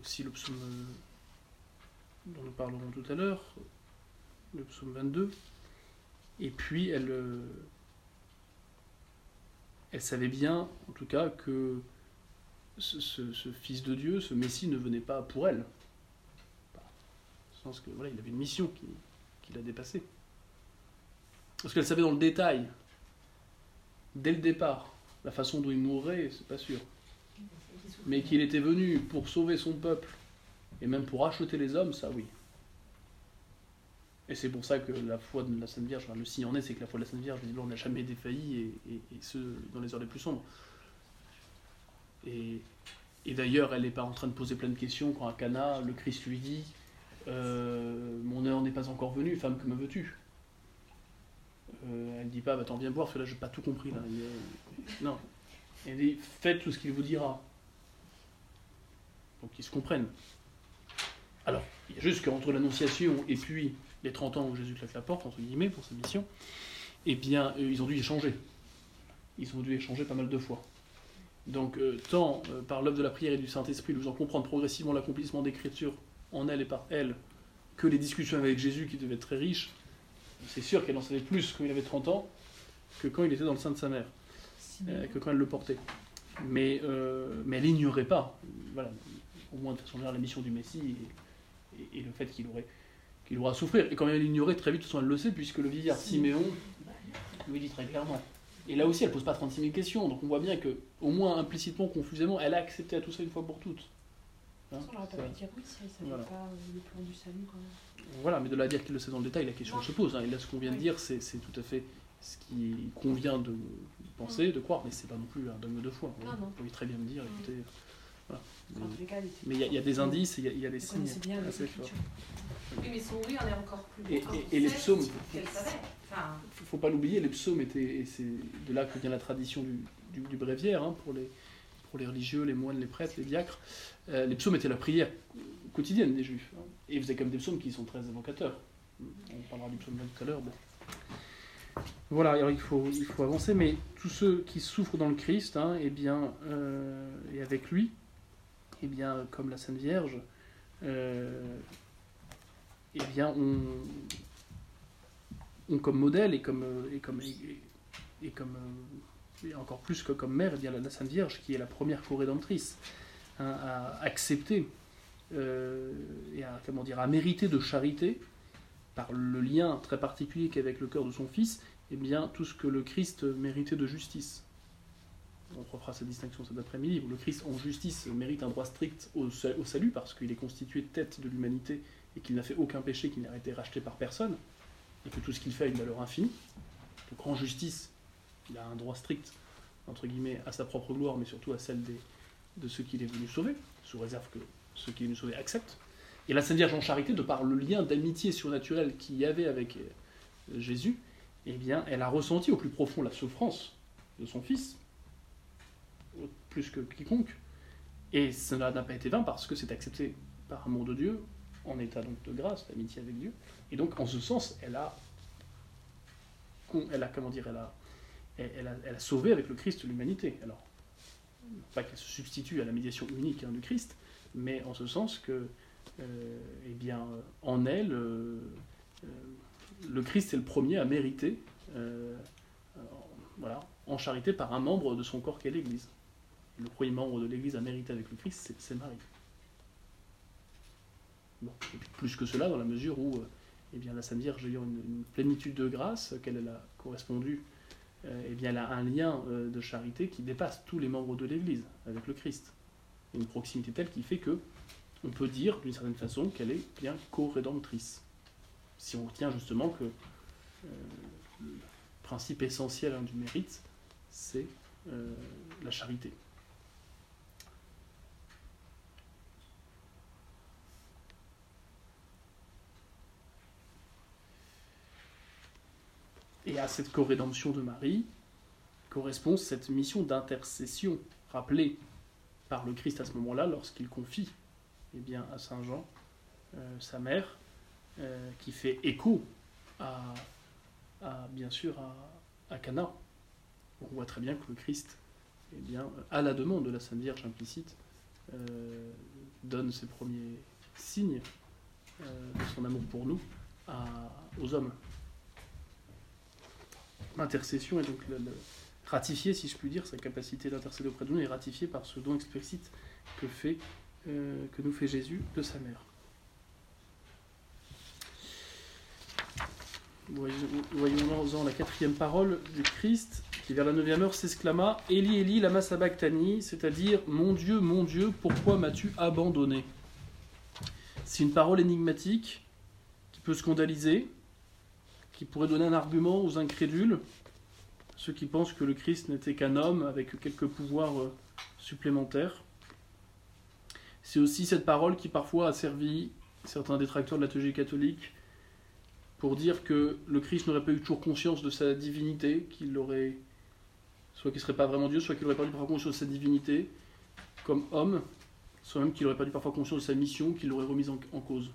aussi le psaume dont nous parlerons tout à l'heure, le psaume 22. Et puis elle, elle savait bien, en tout cas, que ce, Fils de Dieu, ce Messie, ne venait pas pour elle. Il avait une mission qui, qui l'a dépassée. Parce qu'elle savait dans le détail, dès le départ, la façon dont il mourrait, c'est pas sûr mais qu'il était venu pour sauver son peuple et même pour acheter les hommes, ça oui. Et c'est pour ça que la foi de la Sainte Vierge, le signe en est, c'est que la foi de la Sainte Vierge, visiblement, n'a jamais défailli, et, et, ce, dans les heures les plus sombres. Et, et d'ailleurs, elle n'est pas en train de poser plein de questions quand à Cana, le Christ lui dit euh, Mon heure n'est pas encore venue, femme, que me veux-tu? Euh, Elle ne dit pas bah, Attends, viens boire, parce que là, je n'ai pas tout compris. Là. Non. Elle dit Faites tout ce qu'il vous dira. Donc ils se comprennent. Alors, il y a juste qu'entre l'Annonciation et puis les 30 ans où Jésus claque la porte, entre guillemets, pour sa mission, eh bien, euh, ils ont dû échanger. Ils ont dû échanger pas mal de fois. Donc, euh, tant euh, par l'œuvre de la prière et du Saint-Esprit, nous en comprendre progressivement l'accomplissement d'écriture en elle et par elle, que les discussions avec Jésus qui devaient être très riches, c'est sûr qu'elle en savait plus quand il avait 30 ans que quand il était dans le sein de sa mère, euh, que quand elle le portait. Mais, mais elle n'ignorait pas, voilà, au moins de façon générale, la mission du Messie et, et- et le fait qu'il aurait, qu'il aura à souffrir. Et quand même elle l'ignorait, très vite, de toute façon, elle le sait, puisque le vieillard Siméon lui dit très clairement. Et là aussi, elle pose pas 36 000 questions, donc on voit bien que, au moins implicitement, confusément, elle a accepté à tout ça une fois pour toutes. Hein, On aurait pas pu dire oui si elle savait Voilà. pas euh, le plan du salut quand même. Voilà, mais de là à dire qu'il le sait dans le détail, la question se pose. hein. Et là, ce qu'on vient de dire, c'est c'est tout à fait ce qui convient de penser, de croire, mais c'est pas non plus un dogme de foi. Non, non. Vous pouvez très bien me dire, écoutez. Voilà. Mais il y, a- il y a des indices, il y a, il y a des signes bien assez forts. Oui, mais son oui en est encore plus Et- beau. et- et les psaumes. Savait. Enfin, faut pas l'oublier, les psaumes étaient, et c'est de là que vient la tradition du, du, du bréviaire, hein, pour, les, pour les religieux, les moines, les prêtres, les diacres. Euh, les psaumes étaient la prière quotidienne des juifs. hein. Et ils faisaient comme des psaumes qui sont très évocateurs. On parlera du psaume 20 tout à l'heure. bon. Voilà, alors il faut, il faut avancer, mais tous ceux qui souffrent dans le Christ, hein, eh bien, euh, et avec lui, eh bien, comme la Sainte Vierge, euh, eh bien, ont, comme modèle et comme, euh, et comme, euh, et encore plus que comme mère, eh la, Sainte Vierge, qui est la première co-rédemptrice, hein, à accepter euh, et à, comment dire, à mériter de charité, par le lien très particulier qu'avec le cœur de son Fils, eh bien, tout ce que le Christ méritait de justice. On refera cette distinction cet après-midi, le Christ en justice mérite un droit strict au, sa- au salut, parce qu'il est constitué tête de l'humanité et qu'il n'a fait aucun péché qui n'a été racheté par personne, et que tout ce qu'il fait a une valeur infinie. Donc en justice, il a un droit strict, entre guillemets, à sa propre gloire, mais surtout à celle des, de ceux qu'il est venu sauver, sous réserve que ceux qu'il est venu sauver acceptent. Et la Sainte Vierge en charité, de par le lien d'amitié surnaturelle qu'il y avait avec euh, Jésus, eh bien, elle a ressenti au plus profond la souffrance de son Fils, plus que quiconque. Et cela n'a pas été vain parce que c'est accepté par amour de Dieu, en état donc de grâce, d'amitié avec Dieu. Et donc, en ce sens, elle a, elle a comment dire, elle a, elle, a, elle a sauvé avec le Christ l'humanité. Alors, pas qu'elle se substitue à la médiation unique hein, du Christ, mais en ce sens que, euh, eh bien, en elle, euh, euh, le Christ est le premier à mériter, voilà, en charité par un membre de son corps qu'est l'Église. Le premier membre de l'Église à mériter avec le Christ, c'est- Marie. Bon, plus que cela, dans la mesure où euh, eh bien, la Sainte Vierge ayant une, une plénitude de grâce, qu'elle elle a correspondu, euh, eh bien, elle a un lien euh, de charité qui dépasse tous les membres de l'Église avec le Christ. Une proximité telle qui fait que on peut dire d'une certaine façon qu'elle est bien co-rédemptrice. Si on retient justement que le principe essentiel hein, du mérite, c'est la charité. Et à cette co-rédemption de Marie correspond cette mission d'intercession rappelée par le Christ à ce moment-là lorsqu'il confie eh bien, à Saint Jean euh, sa mère, euh, qui fait écho à, à, bien sûr à, Cana. On voit très bien que le Christ, eh bien, à la demande de la Sainte Vierge implicite, euh, donne ses premiers signes de son amour pour nous aux hommes. L'intercession est donc le- le- ratifiée, si je puis dire, sa capacité d'intercéder auprès de nous est ratifiée par ce don explicite que, euh, nous fait Jésus de sa mère. Voyons- Voyons-en la quatrième parole du Christ, qui vers la neuvième heure s'exclama Eli, Eli, lama sabachthani, c'est-à-dire Mon Dieu, mon Dieu, pourquoi m'as-tu abandonné? C'est une parole énigmatique qui peut scandaliser, qui pourrait donner un argument aux incrédules, ceux qui pensent que le Christ n'était qu'un homme avec quelques pouvoirs euh, supplémentaires. C'est aussi cette parole qui parfois a servi certains détracteurs de la théologie catholique pour dire que le Christ n'aurait pas eu toujours conscience de sa divinité, qu'il aurait soit qu'il ne serait pas vraiment Dieu, soit qu'il aurait perdu parfois conscience de sa divinité comme homme, soit même qu'il aurait perdu parfois conscience de sa mission, qu'il l'aurait remise en, en cause.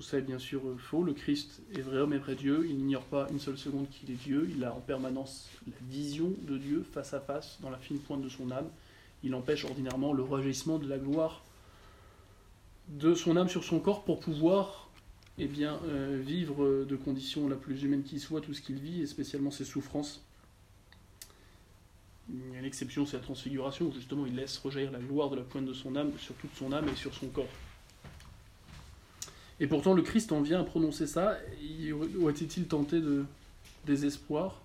Tout ça est bien sûr euh, faux. Le Christ est vrai homme et vrai Dieu. Il n'ignore pas une seule seconde qu'il est Dieu. Il a en permanence la vision de Dieu face à face dans la fine pointe de son âme. Il empêche ordinairement le rejaillissement de la gloire de son âme sur son corps pour pouvoir eh bien, euh, vivre de conditions la plus humaine qui soit tout ce qu'il vit, et spécialement ses souffrances. Il y a une exception, c'est la transfiguration, où justement il laisse rejaillir la gloire de la pointe de son âme sur toute son âme et sur son corps. Et pourtant, le Christ en vient à prononcer ça. Y aurait-il tenté de désespoir?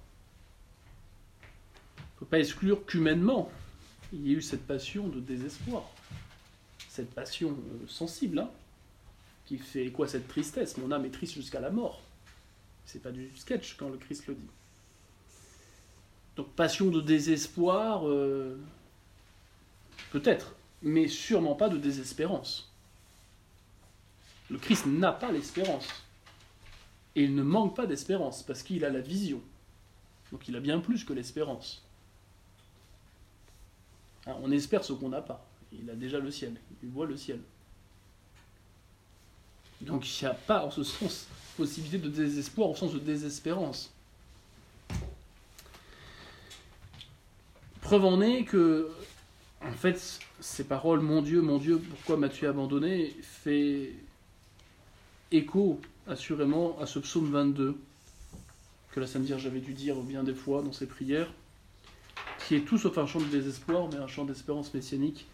On ne peut pas exclure qu'humainement, il y ait eu cette passion de désespoir. Cette passion euh, sensible, hein, qui fait quoi cette tristesse Mon âme est triste jusqu'à la mort. C'est pas du sketch quand le Christ le dit. Donc passion de désespoir, euh, peut-être, mais sûrement pas de désespérance. Le Christ n'a pas l'espérance. Et il ne manque pas d'espérance, parce qu'il a la vision. Donc il a bien plus que l'espérance. Hein, on espère ce qu'on n'a pas. Il a déjà le ciel, il voit le ciel. Donc il n'y a pas en ce sens possibilité de désespoir au sens de désespérance. Preuve en est que, en fait, ces paroles, mon Dieu, mon Dieu, pourquoi m'as-tu abandonné, fait écho assurément à ce psaume 22 que la Sainte Vierge avait dû dire bien des fois dans ses prières, qui est tout sauf un chant de désespoir, mais un chant d'espérance messianique.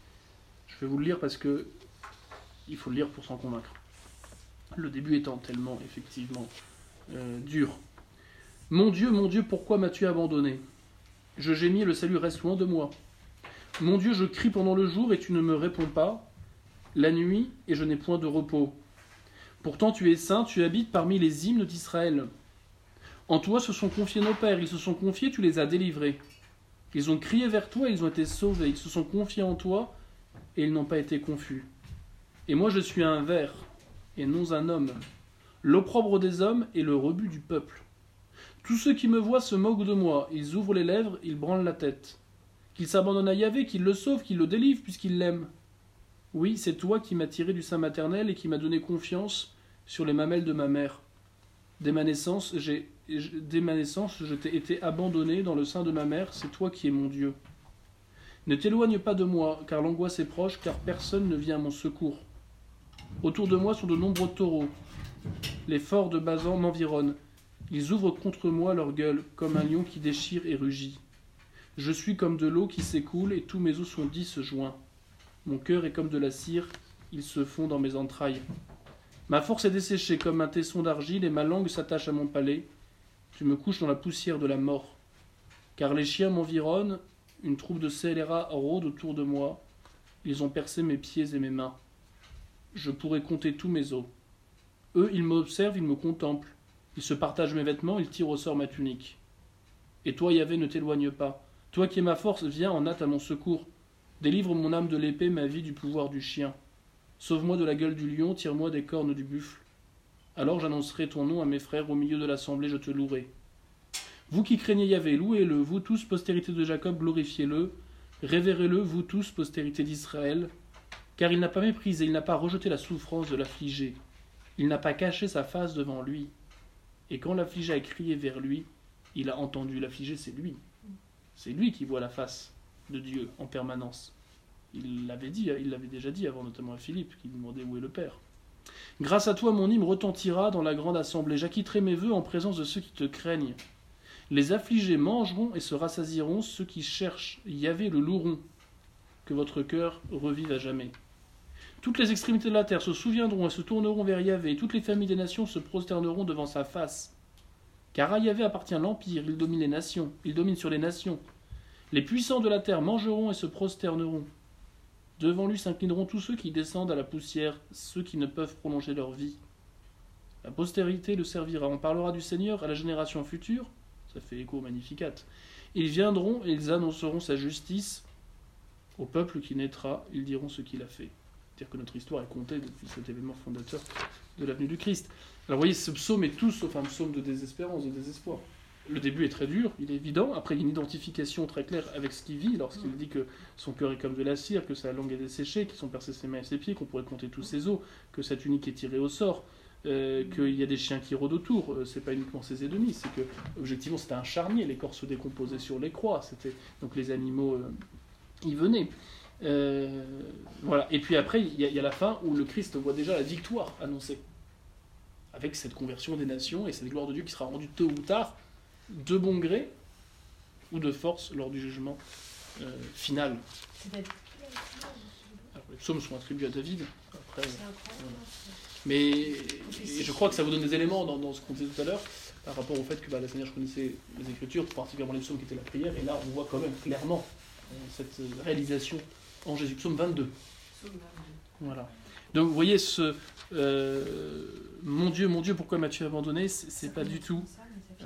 Je vais vous le lire parce que il faut le lire pour s'en convaincre. Le début étant tellement effectivement euh, dur. Mon Dieu, mon Dieu, pourquoi m'as-tu abandonné? Je gémis le salut reste loin de moi. Mon Dieu, je crie pendant le jour et tu ne me réponds pas. La nuit et je n'ai point de repos. Pourtant tu es saint, tu habites parmi les hymnes d'Israël. En toi se sont confiés nos pères, ils se sont confiés, tu les as délivrés. Ils ont crié vers toi, ils ont été sauvés, ils se sont confiés en toi, et ils n'ont pas été confus. Et moi je suis un ver, et non un homme, l'opprobre des hommes et le rebut du peuple. Tous ceux qui me voient se moquent de moi, ils ouvrent les lèvres, ils branlent la tête. Qu'ils s'abandonnent à Yahvé, qu'il le sauve, qu'il le délivre, puisqu'il l'aime. Oui, c'est toi qui m'as tiré du sein maternel et qui m'as donné confiance sur les mamelles de ma mère. Dès ma naissance, j'ai, je t'ai été abandonné dans le sein de ma mère, c'est toi qui es mon Dieu. Ne t'éloigne pas de moi, car l'angoisse est proche, car personne ne vient à mon secours. Autour de moi sont de nombreux taureaux. Les forts de Bazan m'environnent. Ils ouvrent contre moi leur gueule, comme un lion qui déchire et rugit. Je suis comme de l'eau qui s'écoule, et tous mes os sont dix joints. Mon cœur est comme de la cire, ils se fond dans mes entrailles. Ma force est desséchée comme un tesson d'argile, et ma langue s'attache à mon palais. Tu me couches dans la poussière de la mort. Car les chiens m'environnent, une troupe de scélérats rôde autour de moi. Ils ont percé mes pieds et mes mains. Je pourrais compter tous mes os. Eux, ils m'observent, ils me contemplent. Ils se partagent mes vêtements, ils tirent au sort ma tunique. Et toi, Yahvé, ne t'éloigne pas. Toi qui es ma force, viens en hâte à mon secours. Délivre mon âme de l'épée, ma vie du pouvoir du chien. Sauve-moi de la gueule du lion, tire-moi des cornes du buffle. Alors j'annoncerai ton nom à mes frères, au milieu de l'assemblée je te louerai. Vous qui craignez Yahvé, louez-le, vous tous, postérité de Jacob, glorifiez-le. Révérez-le, vous tous, postérité d'Israël. Car il n'a pas méprisé, il n'a pas rejeté la souffrance de l'affligé. Il n'a pas caché sa face devant lui. Et quand l'affligé a crié vers lui, il a entendu. L'affligé, c'est lui. C'est lui qui voit la face de Dieu en permanence. Il l'avait dit, il l'avait déjà dit avant notamment à Philippe, qui demandait où est le Père. Grâce à toi, mon hymne retentira dans la grande assemblée. J'acquitterai mes vœux en présence de ceux qui te craignent. Les affligés mangeront et se rassasieront, ceux qui cherchent Yahvé le loueront. Que votre cœur revive à jamais. Toutes les extrémités de la terre se souviendront et se tourneront vers Yahvé, toutes les familles des nations se prosterneront devant sa face. Car à Yahvé appartient l'empire, il domine les nations, il domine sur les nations. Les puissants de la terre mangeront et se prosterneront. Devant lui s'inclineront tous ceux qui descendent à la poussière, ceux qui ne peuvent prolonger leur vie. La postérité le servira. On parlera du Seigneur à la génération future. Ça fait écho au Magnificat. Ils viendront et ils annonceront sa justice au peuple qui naîtra. Ils diront ce qu'il a fait. C'est-à-dire que notre histoire est comptée depuis cet événement fondateur de l'avenue du Christ. Alors vous voyez, ce psaume est tout sauf un psaume de désespérance, de désespoir le début est très dur, il est évident. Après, il y a une identification très claire avec ce qu'il vit lorsqu'il dit que son cœur est comme de la cire, que sa langue est desséchée, qu'ils sont percés ses mains et ses pieds, qu'on pourrait compter tous ses os, que sa tunique est tirée au sort, euh, qu'il y a des chiens qui rôdent autour. Euh, c'est pas uniquement ses ennemis, c'est que, objectivement, c'était un charnier. Les corps se décomposaient sur les croix. C'était donc les animaux euh, y venaient. voilà. Et puis après, il y, y, a la fin où le Christ voit déjà la victoire annoncée, avec cette conversion des nations et cette gloire de Dieu qui sera rendue tôt ou tard de bon gré ou de force lors du jugement euh, final. les psaumes sont attribués à David. Après, Mais je crois que ça vous donne des éléments dans, ce qu'on disait tout à l'heure par rapport au fait que bah, la Seigneur connaissait les Écritures, particulièrement les psaumes qui étaient la prière, et là on voit quand même clairement euh, cette réalisation en Jésus. Psaume 22. Voilà. Donc vous voyez ce euh, mon Dieu, mon Dieu, pourquoi m'as-tu abandonné? C'est pas du tout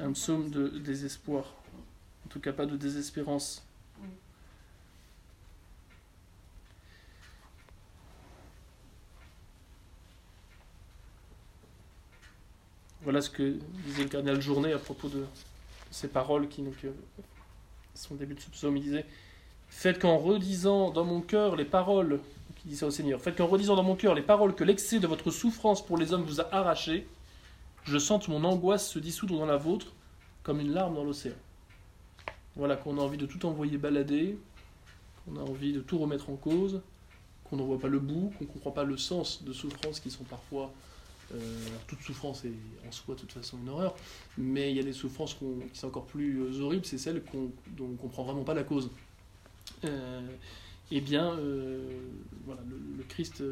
un psaume de désespoir, en tout cas pas de désespérance. Voilà ce que disait le cardinal Journet à propos de ces paroles qui donc, euh, sont début de ce psaume. Il disait Faites qu'en redisant dans mon cœur les paroles, qui dit ça au Seigneur, faites qu'en redisant dans mon cœur les paroles que l'excès de votre souffrance pour les hommes vous a arrachées, je sente mon angoisse se dissoudre dans la vôtre comme une larme dans l'océan. Voilà qu'on a envie de tout envoyer balader, qu'on a envie de tout remettre en cause, qu'on n'en voit pas le bout, qu'on ne comprend pas le sens de souffrances qui sont parfois... euh, toute souffrance est en soi de toute façon une horreur, mais il y a des souffrances qui sont encore plus euh, horribles, c'est celles dont on ne comprend vraiment pas la cause. Euh, eh bien, voilà, le, Christ,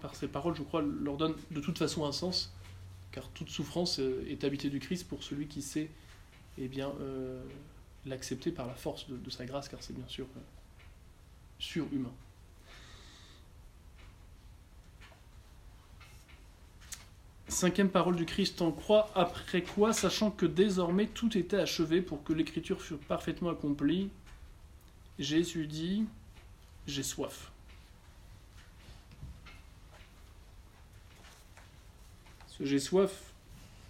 par ses paroles, je crois, leur donne de toute façon un sens, car toute souffrance euh, est habitée du Christ pour celui qui sait eh bien, euh, l'accepter par la force de, sa grâce, car c'est bien sûr euh, surhumain. Cinquième parole du Christ en croix, après quoi, sachant que désormais tout était achevé pour que l'écriture fût parfaitement accomplie, Jésus dit, j'ai soif. J'ai soif,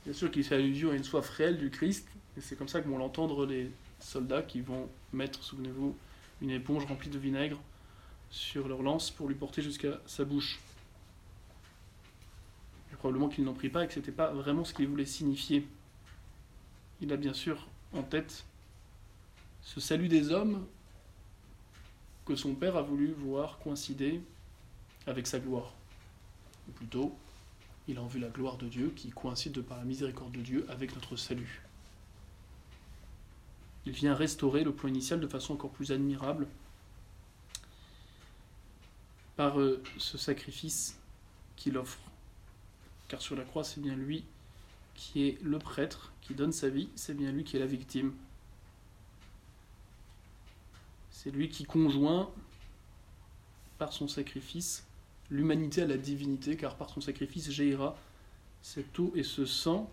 bien sûr qu'il fait allusion à une soif réelle du Christ, et c'est comme ça que vont l'entendre les soldats qui vont mettre, souvenez-vous, une éponge remplie de vinaigre sur leur lance pour lui porter jusqu'à sa bouche. Et probablement qu'il n'en prit pas et que ce n'était pas vraiment ce qu'il voulait signifier. Il a bien sûr en tête ce salut des hommes que son père a voulu voir coïncider avec sa gloire. Ou plutôt, il a en vue la gloire de Dieu qui coïncide de par la miséricorde de Dieu avec notre salut. Il vient restaurer le plan initial de façon encore plus admirable par euh, ce sacrifice qu'il offre. Car sur la croix, c'est bien lui qui est le prêtre, qui donne sa vie, c'est bien lui qui est la victime. C'est lui qui conjoint par son sacrifice l'humanité à la divinité, car par son sacrifice jaillira cette eau et ce sang,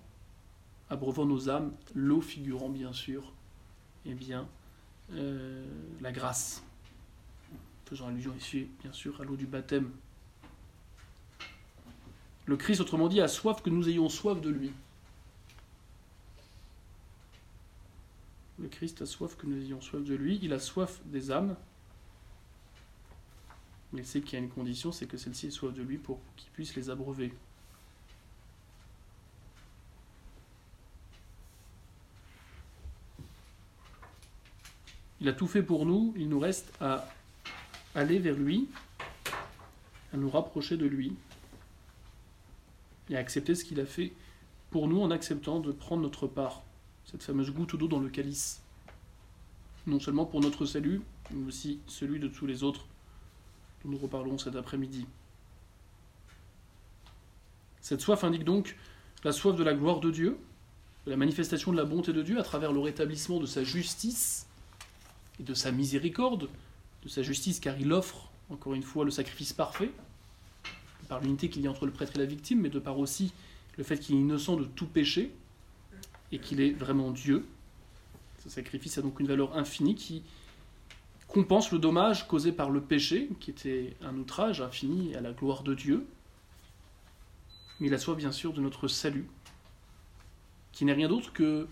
abreuvant nos âmes, l'eau figurant bien sûr, eh bien, euh, la grâce. Faisant allusion ici, bien sûr, à l'eau du baptême. Le Christ, autrement dit, a soif que nous ayons soif de lui. Le Christ a soif que nous ayons soif de lui. Il a soif des âmes. Mais il sait qu'il y a une condition, c'est que celle-ci soif de lui pour qu'il puisse les abreuver. Il a tout fait pour nous, il nous reste à aller vers lui, à nous rapprocher de lui, et à accepter ce qu'il a fait pour nous en acceptant de prendre notre part, cette fameuse goutte d'eau dans le calice, non seulement pour notre salut, mais aussi celui de tous les autres nous reparlerons cet après-midi. Cette soif indique donc la soif de la gloire de Dieu, de la manifestation de la bonté de Dieu à travers le rétablissement de sa justice et de sa miséricorde, de sa justice car il offre, encore une fois, le sacrifice parfait, par l'unité qu'il y a entre le prêtre et la victime, mais de par aussi le fait qu'il est innocent de tout péché et qu'il est vraiment Dieu. Ce sacrifice a donc une valeur infinie qui compense le dommage causé par le péché, qui était un outrage infini à la gloire de Dieu. Mais il assoit bien sûr de notre salut, qui n'est rien d'autre que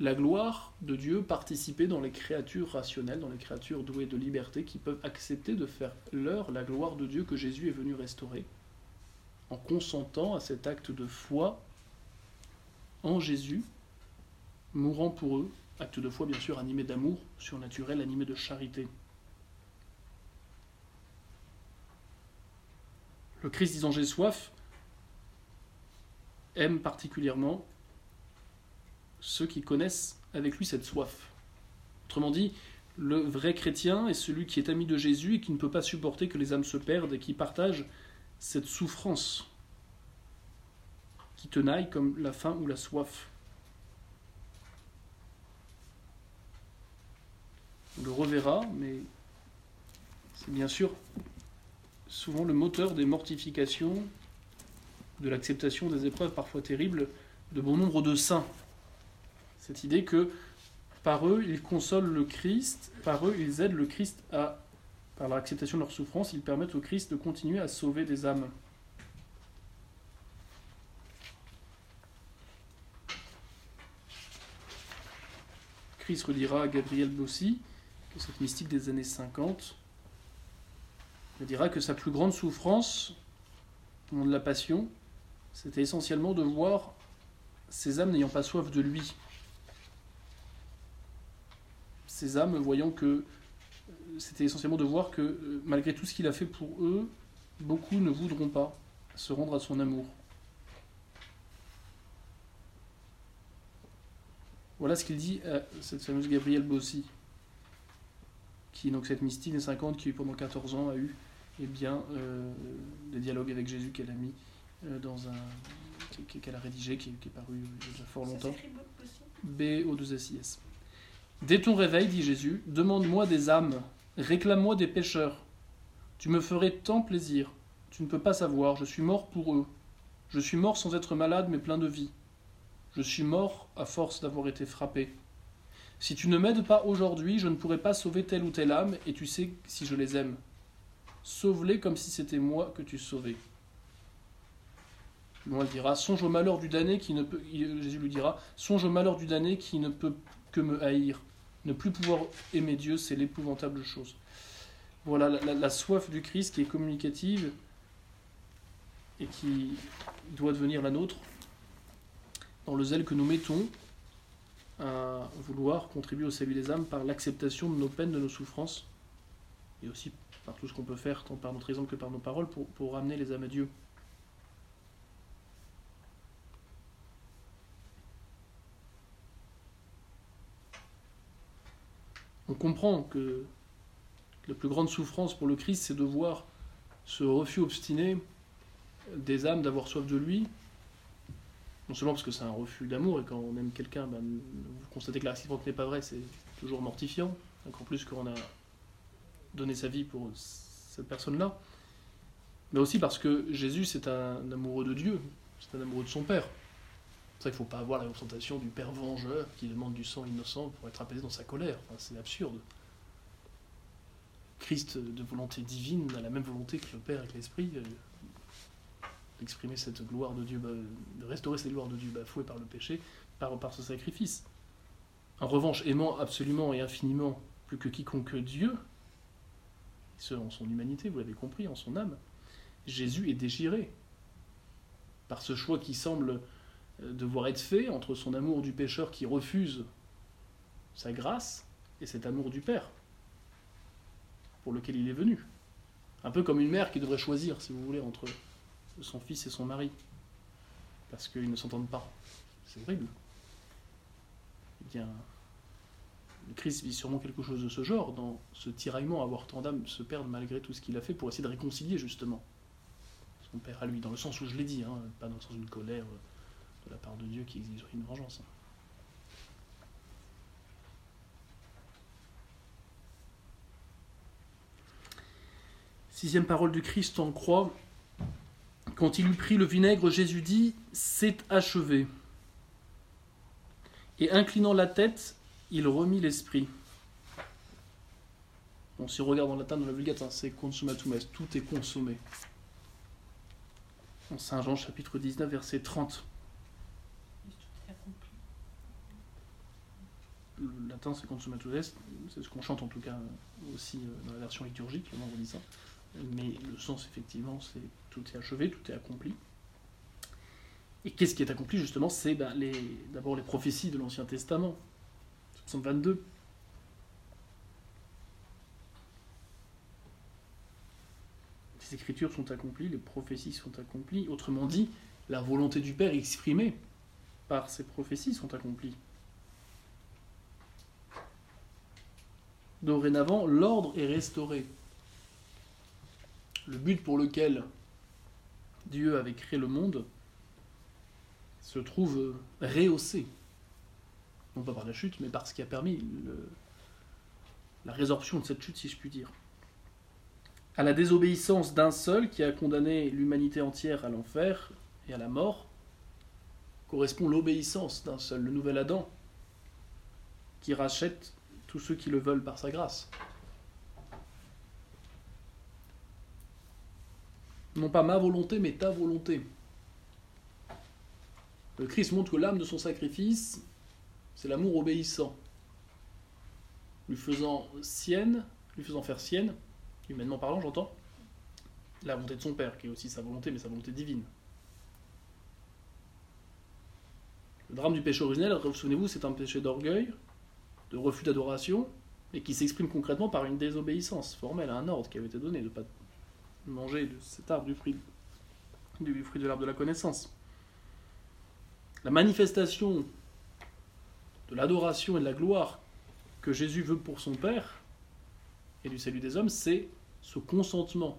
la gloire de Dieu participée dans les créatures rationnelles, dans les créatures douées de liberté, qui peuvent accepter de faire leur la gloire de Dieu que Jésus est venu restaurer, en consentant à cet acte de foi en Jésus, mourant pour eux, acte de foi bien sûr animé d'amour surnaturel, animé de charité. Le Christ disant j'ai soif aime particulièrement ceux qui connaissent avec lui cette soif. Autrement dit, le vrai chrétien est celui qui est ami de Jésus et qui ne peut pas supporter que les âmes se perdent et qui partage cette souffrance qui tenaille comme la faim ou la soif. On le reverra, mais c'est bien sûr souvent le moteur des mortifications, de l'acceptation des épreuves parfois terribles de bon nombre de saints. Cette idée que par eux, ils consolent le Christ, par eux, ils aident le Christ à, par l'acceptation de leur souffrance, ils permettent au Christ de continuer à sauver des âmes. Christ redira à Gabriel Bossi cette mystique des années 50, elle dira que sa plus grande souffrance au moment de la passion, c'était essentiellement de voir ces âmes n'ayant pas soif de lui. Ces âmes voyant que c'était essentiellement de voir que euh, malgré tout ce qu'il a fait pour eux, beaucoup ne voudront pas se rendre à son amour. Voilà ce qu'il dit à cette fameuse Gabrielle Bossy, qui, donc cette mystique des 50, qui pendant 14 ans a eu eh bien, euh, des dialogues avec Jésus qu'elle a mis euh, dans un. qu'elle a rédigé, qui, qui est paru il y a déjà fort longtemps. B-O-2-S-I-S. Dès ton réveil, dit Jésus, demande-moi des âmes, réclame-moi des pécheurs. Tu me ferais tant plaisir. Tu ne peux pas savoir, je suis mort pour eux. Je suis mort sans être malade, mais plein de vie. Je suis mort à force d'avoir été frappé. Si tu ne m'aides pas aujourd'hui, je ne pourrai pas sauver telle ou telle âme, et tu sais si je les aime. Sauve-les comme si c'était moi que tu sauvais. Dira, songe au malheur du damné qui ne peut. Jésus lui dira, songe au malheur du damné qui ne peut que me haïr. Ne plus pouvoir aimer Dieu, c'est l'épouvantable chose. Voilà la, soif du Christ qui est communicative et qui doit devenir la nôtre dans le zèle que nous mettons à vouloir contribuer au salut des âmes par l'acceptation de nos peines, de nos souffrances, et aussi par tout ce qu'on peut faire, tant par notre exemple que par nos paroles, pour, pour ramener les âmes à Dieu. On comprend que la plus grande souffrance pour le Christ, c'est de voir ce refus obstiné des âmes d'avoir soif de lui, non seulement parce que c'est un refus d'amour, et quand on aime quelqu'un, ben, vous constatez que la réciproque n'est pas vraie, c'est toujours mortifiant, encore plus qu'on a donné sa vie pour cette personne-là, mais aussi parce que Jésus, c'est un amoureux de Dieu, c'est un amoureux de son Père. C'est ça qu'il ne faut pas avoir la représentation du Père vengeur qui demande du sang innocent pour être apaisé dans sa colère. C'est absurde. Christ de volonté divine a la même volonté que le Père et que l'Esprit d'exprimer cette gloire de Dieu, de restaurer cette gloire de Dieu bafouée par le péché, par, ce sacrifice. En revanche, aimant absolument et infiniment plus que quiconque Dieu, ce en son humanité, vous l'avez compris, en son âme, Jésus est déchiré par ce choix qui semble devoir être fait entre son amour du pécheur qui refuse sa grâce et cet amour du Père pour lequel il est venu. Un peu comme une mère qui devrait choisir, si vous voulez, entre son fils et son mari, parce qu'ils ne s'entendent pas. C'est horrible. Eh bien, le Christ vit sûrement quelque chose de ce genre, dans ce tiraillement à voir tant d'âmes se perdre malgré tout ce qu'il a fait pour essayer de réconcilier justement son Père à lui, dans le sens où je l'ai dit, hein, pas dans le sens d'une colère de la part de Dieu qui exigerait une vengeance. Sixième parole du Christ en croix. Quand il eut pris le vinaigre, Jésus dit C'est achevé. Et inclinant la tête, il remit l'esprit. Bon, si on regarde en latin dans la Vulgate, c'est consumatum est, tout est consommé. En Saint Jean chapitre 19, verset 30. Le latin c'est consumatum est, c'est ce qu'on chante en tout cas aussi dans la version liturgique le vendredi saint. Mais le sens effectivement c'est tout est achevé, tout est accompli. Et qu'est-ce qui est accompli justement C'est ben, d'abord les prophéties de l'Ancien Testament. 22. Les écritures sont accomplies, les prophéties sont accomplies. Autrement dit, la volonté du Père exprimée par ces prophéties sont accomplies. Dorénavant, l'ordre est restauré. Le but pour lequel Dieu avait créé le monde se trouve rehaussé non pas par la chute, mais par ce qui a permis la résorption de cette chute, si je puis dire. À la désobéissance d'un seul qui a condamné l'humanité entière à l'enfer et à la mort, correspond l'obéissance d'un seul, le nouvel Adam, qui rachète tous ceux qui le veulent par sa grâce. Non pas ma volonté, mais ta volonté. Le Christ montre que l'âme de son sacrifice c'est l'amour obéissant. lui faisant sienne, lui faisant faire sienne, humainement parlant, j'entends, la volonté de son Père, qui est aussi sa volonté, mais sa volonté divine. Le drame du péché originel, souvenez-vous, c'est un péché d'orgueil, de refus d'adoration, et qui s'exprime concrètement par une désobéissance formelle à un ordre qui avait été donné de ne pas manger de cet arbre du fruit, du fruit de l'arbre de la connaissance. La manifestation de l'adoration et de la gloire que Jésus veut pour son Père et du salut des hommes, c'est ce consentement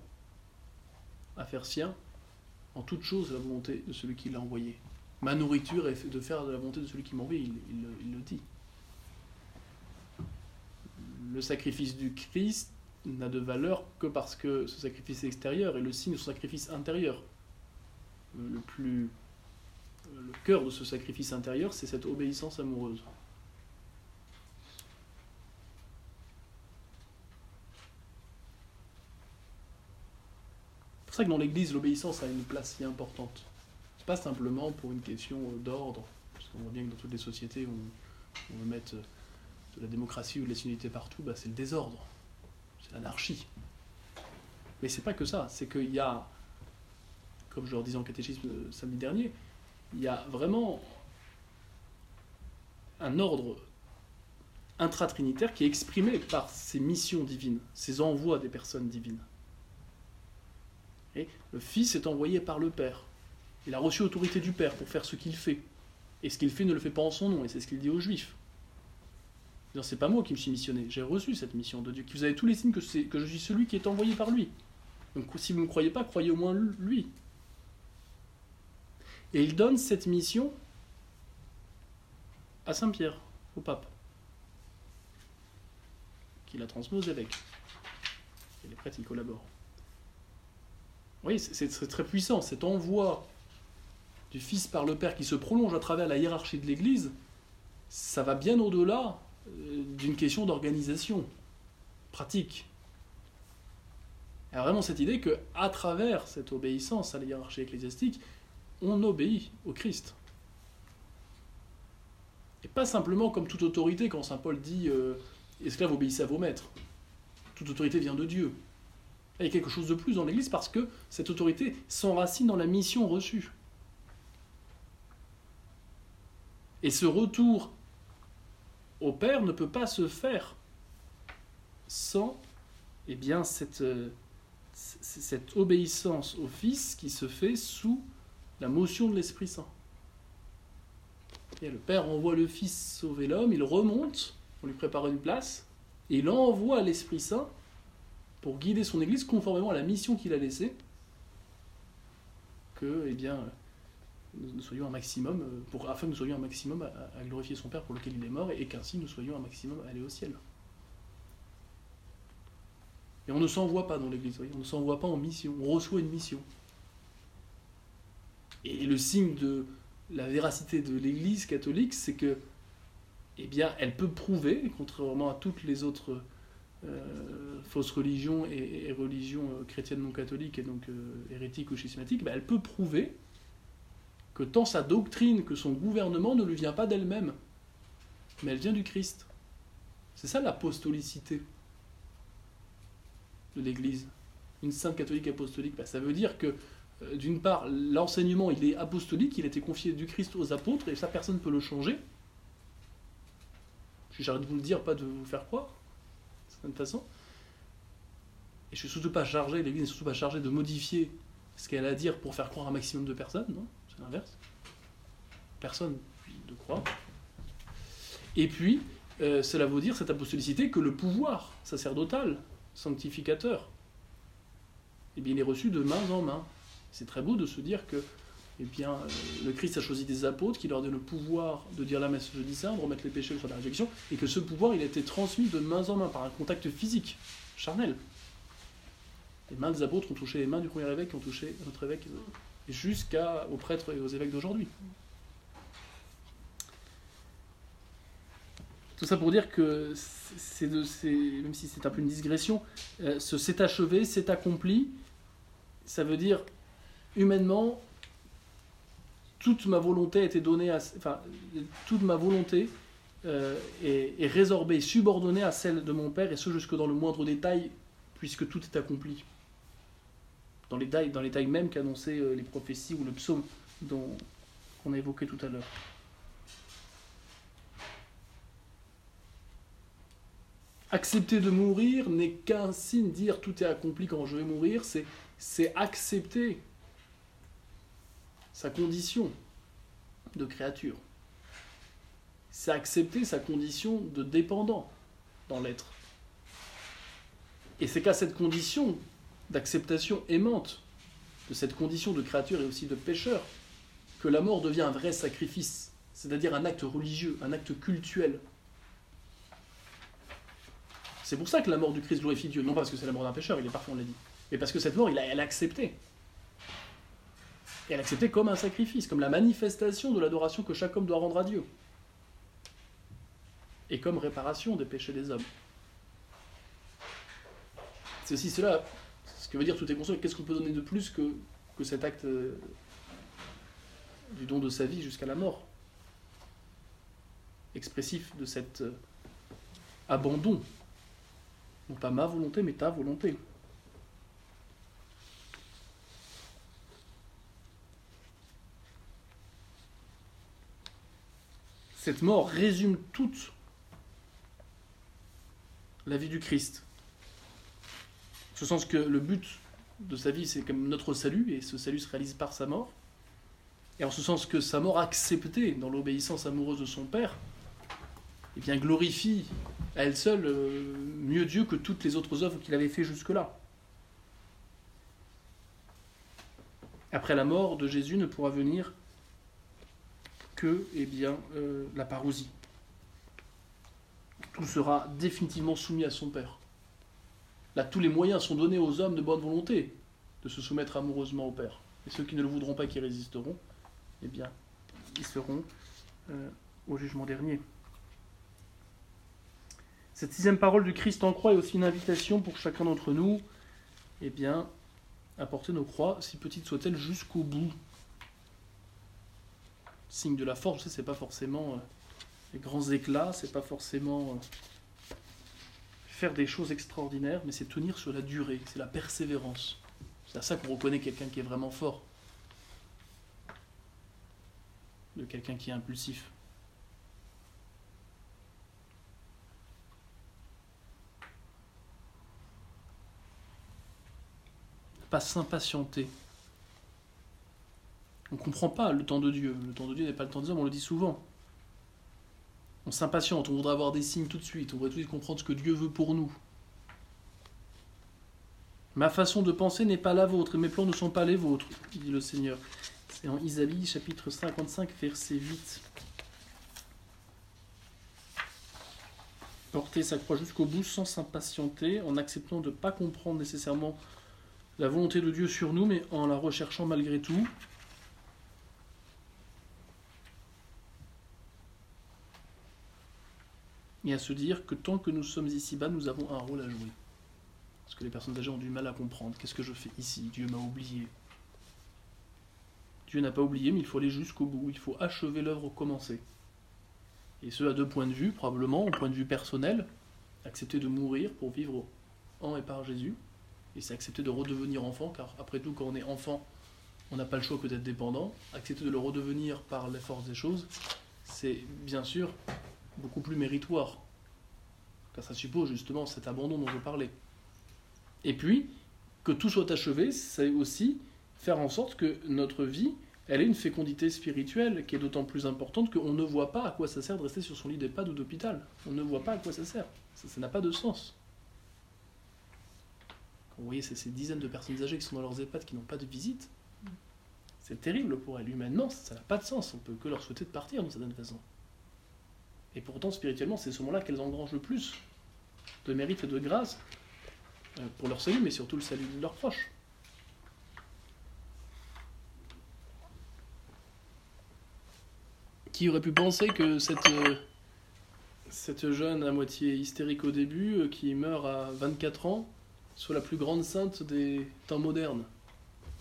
à faire sien en toute chose la volonté de celui qui l'a envoyé. Ma nourriture est de faire la volonté de celui qui il, il le dit. Le sacrifice du Christ n'a de valeur que parce que ce sacrifice extérieur est le signe de son sacrifice intérieur. Le plus le cœur de ce sacrifice intérieur, c'est cette obéissance amoureuse. C'est pour ça que dans l'Église, l'obéissance a une place si importante. C'est pas simplement pour une question d'ordre, parce qu'on voit bien que dans toutes les sociétés, on, on veut mettre de la démocratie ou de la partout, bah c'est le désordre, c'est l'anarchie. Mais c'est pas que ça, c'est qu'il y a, comme je leur disais en catéchisme samedi dernier, il y a vraiment un ordre intratrinitaire qui est exprimé par ces missions divines, ces envois des personnes divines. Le Fils est envoyé par le Père. Il a reçu l'autorité du Père pour faire ce qu'il fait. Et ce qu'il fait ne le fait pas en son nom, et c'est ce qu'il dit aux Juifs. C'est pas moi qui me suis missionné, j'ai reçu cette mission de Dieu. Vous avez tous les signes que, je suis celui qui est envoyé par lui. Donc si vous ne me croyez pas, croyez au moins lui. Et il donne cette mission à Saint-Pierre, au pape, qui la transmet aux évêques. Et les prêtres y collaborent. Oui, c'est très puissant, cet envoi du Fils par le Père qui se prolonge à travers la hiérarchie de l'Église, ça va bien au-delà d'une question d'organisation pratique. Il y a vraiment cette idée que, à travers cette obéissance à la hiérarchie ecclésiastique, on obéit au Christ. Et pas simplement comme toute autorité, quand Saint Paul dit euh, Esclaves, obéissez à vos maîtres. Toute autorité vient de Dieu. Il y a quelque chose de plus dans l'Église parce que cette autorité s'enracine dans la mission reçue. Et ce retour au Père ne peut pas se faire sans eh bien, cette, euh, cette obéissance au Fils qui se fait sous la motion de l'Esprit Saint. Et le Père envoie le Fils sauver l'homme, il remonte pour lui préparer une place, et il envoie l'Esprit Saint pour guider son Église conformément à la mission qu'il a laissée, que, eh bien, soyons un maximum, euh, pour, afin que nous soyons un maximum à, glorifier son Père pour lequel il est mort, et, qu'ainsi nous soyons un maximum à aller au ciel. Et on ne s'envoie pas dans l'Église, on ne s'envoie pas en mission, on reçoit une mission. Et le signe de la véracité de l'Église catholique, c'est que, eh bien, elle peut prouver, contrairement à toutes les autres euh, fausses religions et, religions euh, chrétiennes non catholiques et donc hérétiques ou schismatiques, ben, elle peut prouver que tant sa doctrine que son gouvernement ne lui vient pas d'elle-même, mais elle vient du Christ. C'est ça l'apostolicité de l'Église. Une sainte catholique apostolique, ben, ça veut dire que euh, d'une part, l'enseignement, il est apostolique, il a été confié du Christ aux apôtres, et ça, personne ne peut le changer. J'arrête de vous le dire, pas de vous faire croire, de certaine façon. Et je suis surtout pas chargé, l'Église n'est surtout pas chargée de modifier ce qu'elle a à dire pour faire croire un maximum de personnes, non? C'est l'inverse. Personne ne croit. Et puis, euh, cela veut dire, cette apostolicité, que le pouvoir sacerdotal, sanctificateur, eh bien, il est reçu de main en main. C'est très beau de se dire que eh bien, euh, le Christ a choisi des apôtres qui leur donnaient le pouvoir de dire la messe jeudi saint, de remettre les péchés sur la réjection, et que ce pouvoir, il a été transmis de main en main par un contact physique, charnel. Les mains des apôtres ont touché les mains du premier évêque, ont touché notre évêque, jusqu'aux prêtres et aux évêques d'aujourd'hui. Tout ça pour dire que, c'est même si c'est un peu une digression, euh, ce c'est achevé, c'est accompli, ça veut dire humainement, toute ma volonté a donnée à, enfin, toute ma volonté euh, est résorbée, subordonnée à celle de mon Père, et ce jusque dans le moindre détail, puisque tout est accompli. Dans les détails, dans les détails même qu'annonçaient euh, les prophéties ou le psaume dont qu'on a évoqué tout à l'heure. Accepter de mourir n'est qu'un signe, dire tout est accompli quand je vais mourir, c'est accepter sa condition de créature. C'est accepter sa condition de dépendant dans l'être. Et c'est qu'à cette condition d'acceptation aimante de cette condition de créature et aussi de pécheur que la mort devient un vrai sacrifice, c'est-à-dire un acte religieux, un acte cultuel. C'est pour ça que la mort du Christ glorifie Dieu, non pas parce que c'est la mort d'un pécheur, il est parfait, on l'a dit, mais parce que cette mort, elle a accepté. Et elle a accepté comme un sacrifice, comme la manifestation de l'adoration que chaque homme doit rendre à Dieu. Et comme réparation des péchés des hommes. C'est aussi cela, que veut dire tout est conscient, qu'est-ce qu'on peut donner de plus que, que cet acte euh, du don de sa vie jusqu'à la mort Expressif de cet euh, abandon? Non pas ma volonté, mais ta volonté. Cette mort résume toute la vie du Christ. En ce sens que le but de sa vie, c'est comme notre salut, et ce salut se réalise par sa mort. Et en ce sens que sa mort acceptée dans l'obéissance amoureuse de son Père, eh bien glorifie à elle seule euh, mieux Dieu que toutes les autres œuvres qu'il avait fait jusque-là. Après la mort de Jésus ne pourra venir que eh bien, euh, la parousie. Tout sera définitivement soumis à son Père. Là, tous les moyens sont donnés aux hommes de bonne volonté de se soumettre amoureusement au Père. Et ceux qui ne le voudront pas, qui résisteront, eh bien, ils seront euh, au jugement dernier. Cette sixième parole du Christ en croix est aussi une invitation pour chacun d'entre nous, eh bien, à porter nos croix, si petites soient-elles, jusqu'au bout. Signe de la force, c'est pas forcément euh, les grands éclats, c'est pas forcément euh, faire des choses extraordinaires, mais c'est tenir sur la durée, c'est la persévérance. C'est à ça qu'on reconnaît quelqu'un qui est vraiment fort, de quelqu'un qui est impulsif. Pas s'impatienter. On ne comprend pas le temps de Dieu. Le temps de Dieu n'est pas le temps des hommes, on le dit souvent. On s'impatiente, on voudrait avoir des signes tout de suite, on voudrait tout de suite comprendre ce que Dieu veut pour nous. Ma façon de penser n'est pas la vôtre, et mes plans ne sont pas les vôtres, dit le Seigneur. C'est en Isaïe chapitre 55, verset 8. Porter sa croix jusqu'au bout sans s'impatienter, en acceptant de ne pas comprendre nécessairement la volonté de Dieu sur nous, mais en la recherchant malgré tout. Et à se dire que tant que nous sommes ici-bas, nous avons un rôle à jouer. Parce que les personnes âgées ont du mal à comprendre. Qu'est-ce que je fais ici? Dieu m'a oublié. Dieu n'a pas oublié, mais il faut aller jusqu'au bout. Il faut achever l'œuvre commencée. Et ce, à deux points de vue, probablement. Au point de vue personnel, accepter de mourir pour vivre en et par Jésus. Et c'est accepter de redevenir enfant, car après tout, quand on est enfant, on n'a pas le choix que d'être dépendant. Accepter de le redevenir par les forces des choses, c'est bien sûr beaucoup plus méritoire. Car ça suppose justement cet abandon dont je parlais. Et puis, que tout soit achevé, c'est aussi faire en sorte que notre vie, elle ait une fécondité spirituelle qui est d'autant plus importante qu'on ne voit pas à quoi ça sert de rester sur son lit d'EHPAD ou d'hôpital. On ne voit pas à quoi ça sert. Ça n'a pas de sens. Quand vous voyez ces, ces, dizaines de personnes âgées qui sont dans leurs EHPAD qui n'ont pas de visite, c'est terrible pour elles. Humainement, ça n'a pas de sens. On peut que leur souhaiter de partir d'une certaine façon. Et pourtant, spirituellement, c'est ce moment-là qu'elles engrangent le plus de mérite et de grâce pour leur salut, mais surtout le salut de leurs proches. Qui aurait pu penser que cette, cette jeune à moitié hystérique au début, qui meurt à 24 ans, soit la plus grande sainte des temps modernes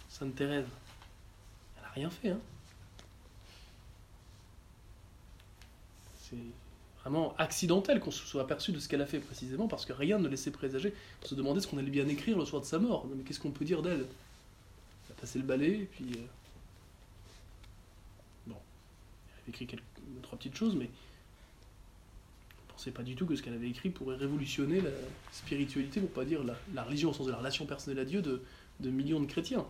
Sainte Thérèse? Elle n'a rien fait, hein C'est vraiment accidentelle qu'on se soit aperçu de ce qu'elle a fait précisément, parce que rien ne laissait présager. On se demandait ce qu'on allait bien écrire le soir de sa mort. Mais qu'est-ce qu'on peut dire d'elle? Elle a passé le balai, et puis. euh, Bon. Elle avait écrit quelques, trois petites choses, mais. On ne pensait pas du tout que ce qu'elle avait écrit pourrait révolutionner la spiritualité, pour pas dire la, la religion au sens de la relation personnelle à Dieu de, de millions de chrétiens.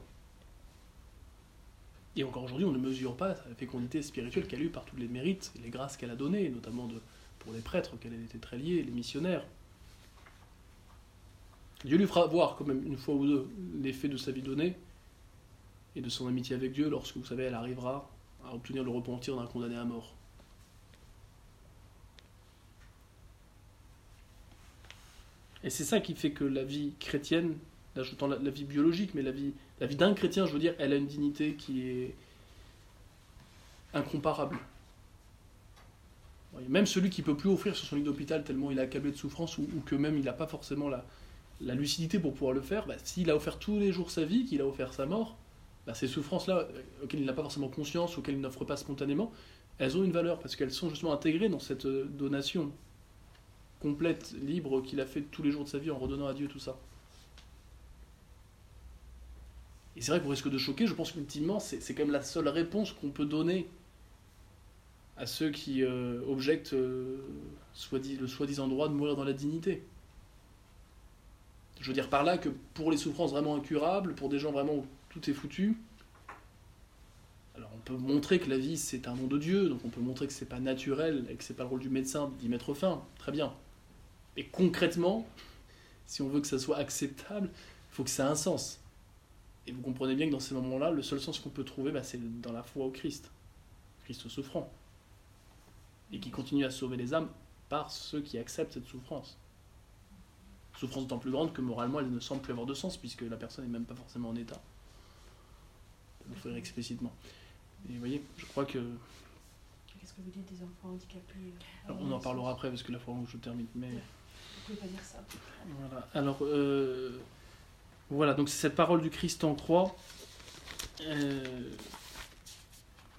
Et encore aujourd'hui, on ne mesure pas la fécondité spirituelle qu'elle a eue par tous les mérites et les grâces qu'elle a données, notamment de, pour les prêtres auxquels elle était très liée, les missionnaires. Dieu lui fera voir quand même une fois ou deux l'effet de sa vie donnée et de son amitié avec Dieu lorsque, vous savez, elle arrivera à obtenir le repentir d'un condamné à mort. Et c'est ça qui fait que la vie chrétienne, j'entends la, la vie biologique, mais la vie, la vie d'un chrétien, je veux dire, elle a une dignité qui est incomparable. Même celui qui peut plus offrir sur son lit d'hôpital tellement il est accablé de souffrance ou, que même il n'a pas forcément la, lucidité pour pouvoir le faire, bah, s'il a offert tous les jours sa vie, qu'il a offert sa mort, bah, ces souffrances-là, euh, auxquelles il n'a pas forcément conscience, auxquelles il n'offre pas spontanément, elles ont une valeur parce qu'elles sont justement intégrées dans cette euh, donation complète, libre qu'il a fait tous les jours de sa vie en redonnant à Dieu tout ça. Et c'est vrai qu'au risque de choquer, je pense qu'ultimement, c'est quand même la seule réponse qu'on peut donner à ceux qui euh, objectent euh, le soi-disant droit de mourir dans la dignité. Je veux dire par là que pour les souffrances vraiment incurables, pour des gens vraiment où tout est foutu, alors on peut montrer que la vie c'est un don de Dieu, donc on peut montrer que c'est pas naturel et que c'est pas le rôle du médecin d'y mettre fin, très bien. Et concrètement, si on veut que ça soit acceptable, il faut que ça ait un sens. Et vous comprenez bien que dans ces moments-là, le seul sens qu'on peut trouver, bah, c'est dans la foi au Christ. Christ souffrant. Et qui continue à sauver les âmes par ceux qui acceptent cette souffrance. Souffrance d'autant plus grande que moralement, elle ne semble plus avoir de sens, puisque la personne n'est même pas forcément en état de l'offrir explicitement. Et vous voyez, je crois que... Qu'est-ce que vous dites des enfants handicapés euh, alors, on en parlera après, parce que la fois où je termine. Mais... Vous pouvez pas dire ça. Voilà. Alors, euh, voilà, donc c'est cette parole du Christ en croix. Euh,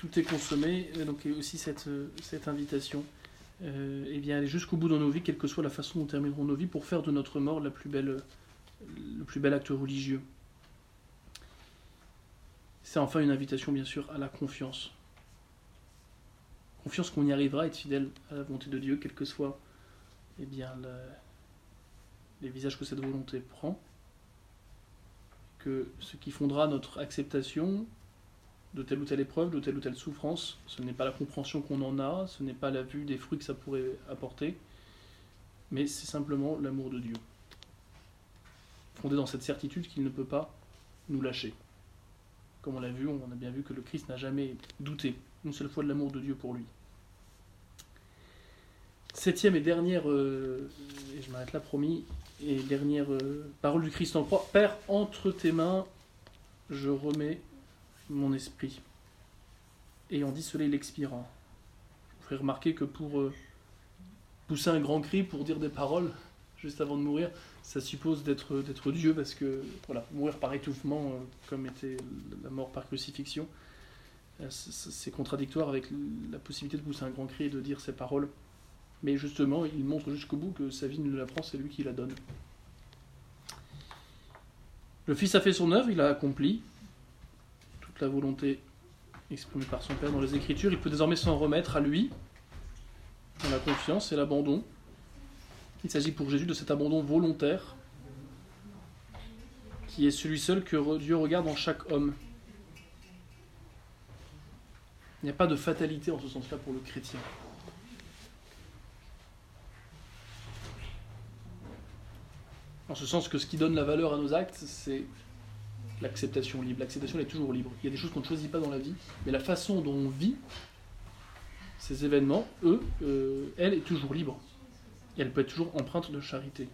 tout est consommé, et donc aussi cette, euh, cette invitation. Euh, eh bien, aller jusqu'au bout dans nos vies, quelle que soit la façon dont termineront nos vies, pour faire de notre mort la plus belle, le plus bel acte religieux. C'est enfin une invitation, bien sûr, à la confiance. Confiance qu'on y arrivera à être fidèle à la volonté de Dieu, quel que soit eh bien, le- les visages que cette volonté prend, que ce qui fondera notre acceptation de telle ou telle épreuve, de telle ou telle souffrance, ce n'est pas la compréhension qu'on en a, ce n'est pas la vue des fruits que ça pourrait apporter, mais c'est simplement l'amour de Dieu, fondé dans cette certitude qu'il ne peut pas nous lâcher. Comme on l'a vu, on a bien vu que le Christ n'a jamais douté une seule fois de l'amour de Dieu pour lui. Septième et dernière, euh, et je m'arrête là promis, et dernière euh, parole du Christ en croix. Père, entre tes mains, je remets mon esprit. Cela, il expira. Je vous ferai remarquer que pour euh, pousser un grand cri, pour dire des paroles, juste avant de mourir, ça suppose d'être d'être Dieu, parce que voilà, mourir par étouffement, euh, comme était la mort par crucifixion, euh, c'est contradictoire avec la possibilité de pousser un grand cri et de dire ces paroles. Mais justement, il montre jusqu'au bout que sa vie ne la prend, c'est lui qui la donne. Le Fils a fait son œuvre, il a accompli la volonté exprimée par son Père dans les Écritures. Il peut désormais s'en remettre à lui, dans la confiance et l'abandon. Il s'agit pour Jésus de cet abandon volontaire, qui est celui seul que Dieu regarde en chaque homme. Il n'y a pas de fatalité en ce sens-là pour le chrétien. En ce sens que ce qui donne la valeur à nos actes, c'est l'acceptation libre. L'acceptation est toujours libre. Il y a des choses qu'on ne choisit pas dans la vie, mais la façon dont on vit ces événements, eux, euh, elle est toujours libre. Elle peut être toujours empreinte de charité.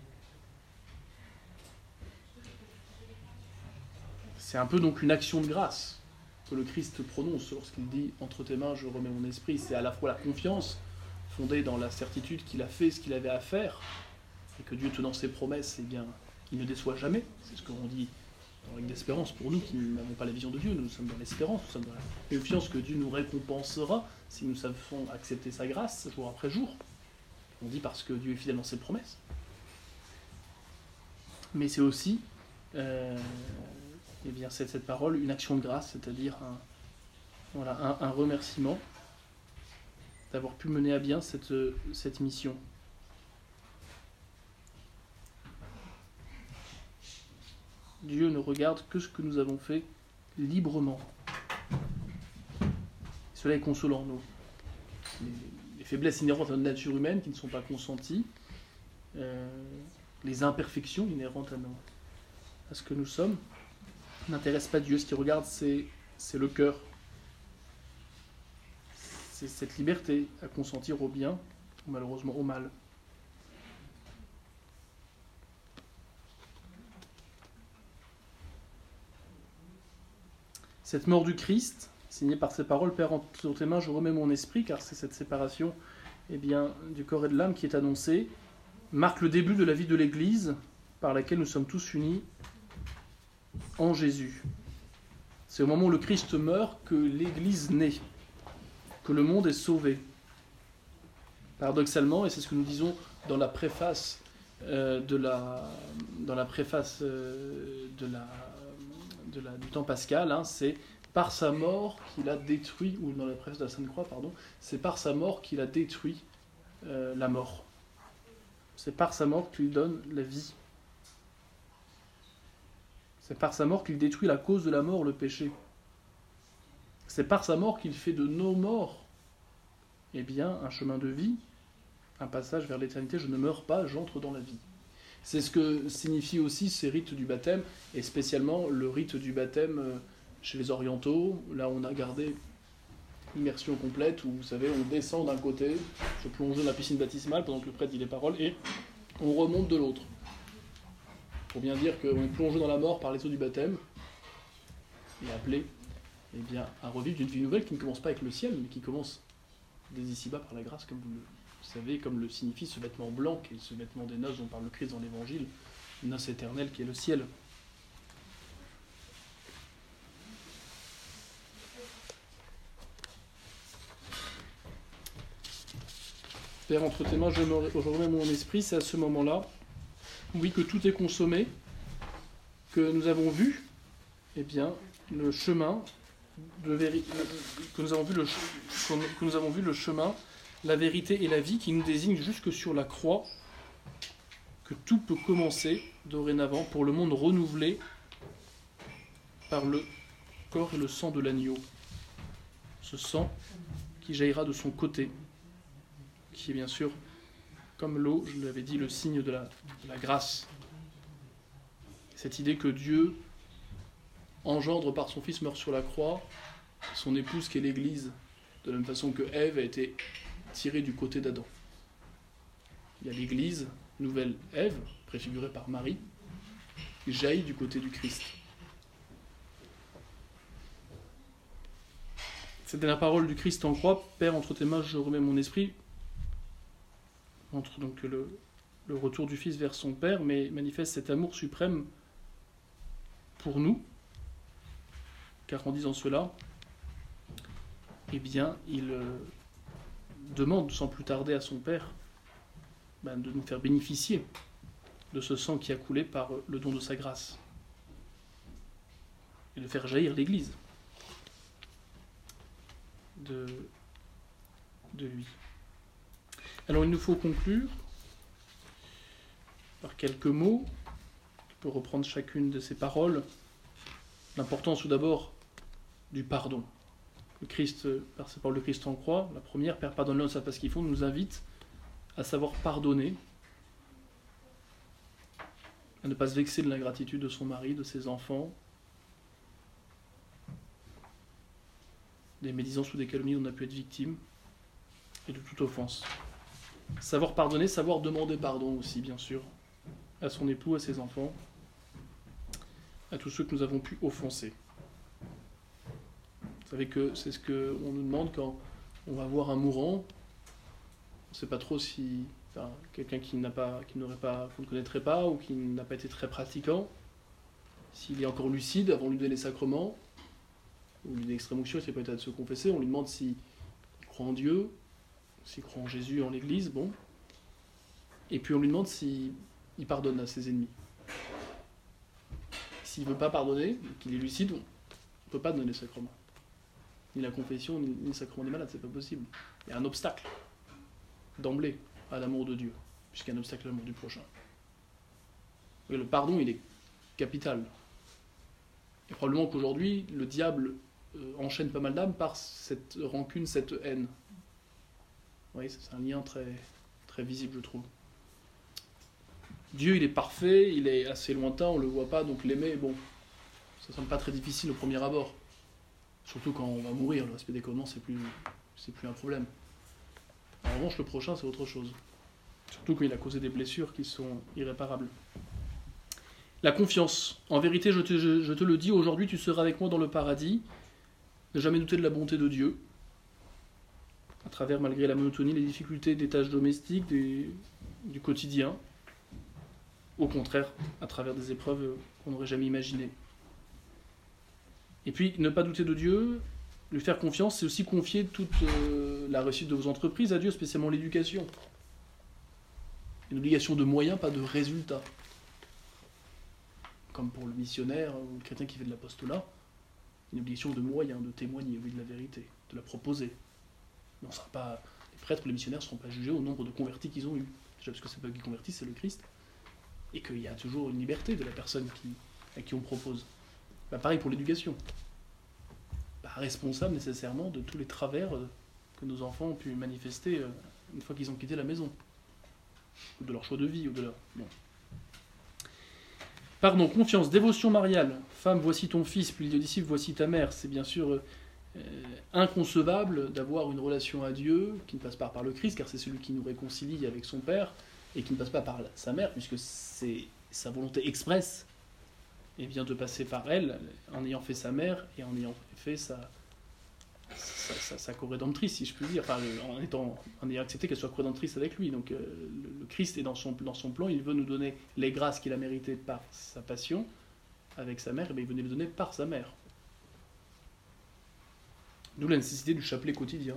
C'est un peu donc une action de grâce que le Christ prononce lorsqu'il dit Entre tes mains, je remets mon esprit. C'est à la fois la confiance fondée dans la certitude qu'il a fait ce qu'il avait à faire, et que Dieu tenant ses promesses, eh bien, il ne déçoit jamais. C'est ce qu'on dit dans Règle d'espérance pour nous qui n'avons pas la vision de Dieu. Nous sommes dans l'espérance, nous sommes dans la confiance que Dieu nous récompensera si nous savons accepter sa grâce jour après jour. on dit parce que Dieu est fidèle dans ses promesses. Mais c'est aussi, euh, eh bien, cette, cette parole, une action de grâce, c'est-à-dire un, voilà, un, un remerciement d'avoir pu mener à bien cette, cette mission. Dieu ne regarde que ce que nous avons fait librement. Cela est consolant, nous. Les, les faiblesses inhérentes à notre nature humaine qui ne sont pas consenties, euh, les imperfections inhérentes à, nos, à ce que nous sommes, n'intéressent pas Dieu. Ce qu'il regarde, c'est le cœur. C'est cette liberté à consentir au bien ou malheureusement au mal. Cette mort du Christ, signée par ces paroles, Père, entre tes mains, je remets mon esprit, car c'est cette séparation eh du corps et de l'âme qui est annoncée, marque le début de la vie de l'Église, par laquelle nous sommes tous unis en Jésus. C'est au moment où le Christ meurt que l'Église naît, que le monde est sauvé. Paradoxalement, et c'est ce que nous disons dans la préface euh, de la, euh, de la, du temps pascal, hein, c'est par sa mort qu'il a détruit, ou dans la préface de la Sainte Croix, pardon, c'est par sa mort qu'il a détruit euh, la mort. C'est par sa mort qu'il donne la vie. C'est par sa mort qu'il détruit la cause de la mort, le péché. C'est par sa mort qu'il fait de nos morts, eh bien, un chemin de vie, un passage vers l'éternité. Je ne meurs pas, j'entre dans la vie. C'est ce que signifient aussi ces rites du baptême, et spécialement le rite du baptême euh, chez les orientaux. Là, on a gardé immersion complète, où vous savez, on descend d'un côté, se plonge dans la piscine baptismale pendant que le prêtre dit les paroles, et on remonte de l'autre. Pour bien dire qu'on est plongé dans la mort par les eaux du baptême, et appelé eh bien, à revivre d'une vie nouvelle qui ne commence pas avec le ciel, mais qui commence dès ici-bas par la grâce, comme vous le savez, comme le signifie ce vêtement blanc, qui est ce vêtement des noces dont parle le Christ dans l'Évangile, une noce éternelle qui est le ciel. Père, entre tes mains, je, me, remets mon esprit, c'est à ce moment-là, oui, que tout est consommé, que nous avons vu, eh bien, le chemin de véri- que nous avons vu le, que nous avons vu le chemin, la vérité et la vie qui nous désigne jusque sur la croix, que tout peut commencer dorénavant pour le monde renouvelé par le corps et le sang de l'agneau. Ce sang qui jaillira de son côté, qui est bien sûr, comme l'eau, je l'avais dit, le signe de la, grâce. Cette idée que Dieu engendre par son Fils, meurt sur la croix, son épouse qui est l'Église, de la même façon que Ève a été tirée du côté d'Adam. Il y a l'Église, nouvelle Ève, préfigurée par Marie, qui jaillit du côté du Christ. C'était la parole du Christ en croix. Père, entre tes mains, je remets mon esprit. Entre donc le, le retour du Fils vers son Père, mais manifeste cet amour suprême pour nous, car en disant cela, eh bien, il euh, demande sans plus tarder à son Père ben, de nous faire bénéficier de ce sang qui a coulé par euh, le don de sa grâce, et de faire jaillir l'Église de, de lui. Alors il nous faut conclure par quelques mots. On peut reprendre chacune de ces paroles. L'importance tout d'abord du pardon. Le Christ, par ces paroles de Christ en croix, la première, Père, pardonne-leur, ne savent pas ce qu'ils font, nous invite à savoir pardonner, à ne pas se vexer de l'ingratitude de son mari, de ses enfants, des médisances ou des calomnies dont on a pu être victime, et de toute offense. Savoir pardonner, savoir demander pardon aussi, bien sûr, à son époux, à ses enfants, à tous ceux que nous avons pu offenser. Savez que c'est ce qu'on nous demande quand on va voir un mourant. On ne sait pas trop si enfin, quelqu'un qui qui qu'on ne connaîtrait pas ou qui n'a pas été très pratiquant, s'il est encore lucide avant de lui donner les sacrements, ou l'extrême onction, il pas état de se confesser, on lui demande s'il croit en Dieu, s'il croit en Jésus, en l'Église, bon. Et puis on lui demande s'il il pardonne à ses ennemis. S'il ne veut pas pardonner, qu'il est lucide, on ne peut pas donner le sacrement. Ni la confession, ni, ni le sacrement des malades, c'est pas possible. Il y a un obstacle, d'emblée, à l'amour de Dieu, puisqu'il y a un obstacle à l'amour du prochain. Le pardon, il est capital. Et probablement qu'aujourd'hui, le diable euh, enchaîne pas mal d'âmes par cette rancune, cette haine. Oui, c'est un lien très, très visible, je trouve. Dieu, il est parfait, il est assez lointain, on ne le voit pas, donc l'aimer, bon, ça semble pas très difficile au premier abord. Surtout quand on va mourir, le respect des commandements, c'est plus, plus un problème. En revanche, le prochain, c'est autre chose. Surtout quand il a causé des blessures qui sont irréparables. La confiance. En vérité, je te, je- te le dis, aujourd'hui, tu seras avec moi dans le paradis. Ne jamais douter de la bonté de Dieu. À travers, malgré la monotonie, les difficultés des tâches domestiques, du quotidien. Au contraire, à travers des épreuves qu'on n'aurait jamais imaginées. Et puis, ne pas douter de Dieu, lui faire confiance, c'est aussi confier toute euh, la réussite de vos entreprises à Dieu, spécialement l'éducation. Une obligation de moyens, pas de résultats. Comme pour le missionnaire ou le chrétien qui fait de l'apostolat, une obligation de moyens, de témoigner, oui, de la vérité, de la proposer. Mais on sera pas, les prêtres ou les missionnaires ne seront pas jugés au nombre de convertis qu'ils ont eu. Déjà parce que c'est pas eux qui convertissent, c'est le Christ. Et qu'il y a toujours une liberté de la personne à qui on propose. Bah, pareil pour l'éducation. Pas responsable nécessairement de tous les travers euh, que nos enfants ont pu manifester euh, une fois qu'ils ont quitté la maison. Ou de leur choix de vie, ou de leur. Pardon, confiance, dévotion mariale. Femme, voici ton fils, puis le disciple, voici ta mère. C'est bien sûr euh, inconcevable d'avoir une relation à Dieu qui ne passe pas par le Christ, car c'est celui qui nous réconcilie avec son Père, et qui ne passe pas par sa mère, puisque c'est sa volonté expresse, et vient de passer par elle, en ayant fait sa mère et en ayant fait sa, sa, sa, si je puis dire, en, étant, en ayant accepté qu'elle soit co-rédemptrice avec lui. Donc euh, le, Christ est dans son, dans son plan, il veut nous donner les grâces qu'il a méritées par sa passion avec sa mère, et bien il veut nous les donner par sa mère. D'où la nécessité du chapelet quotidien.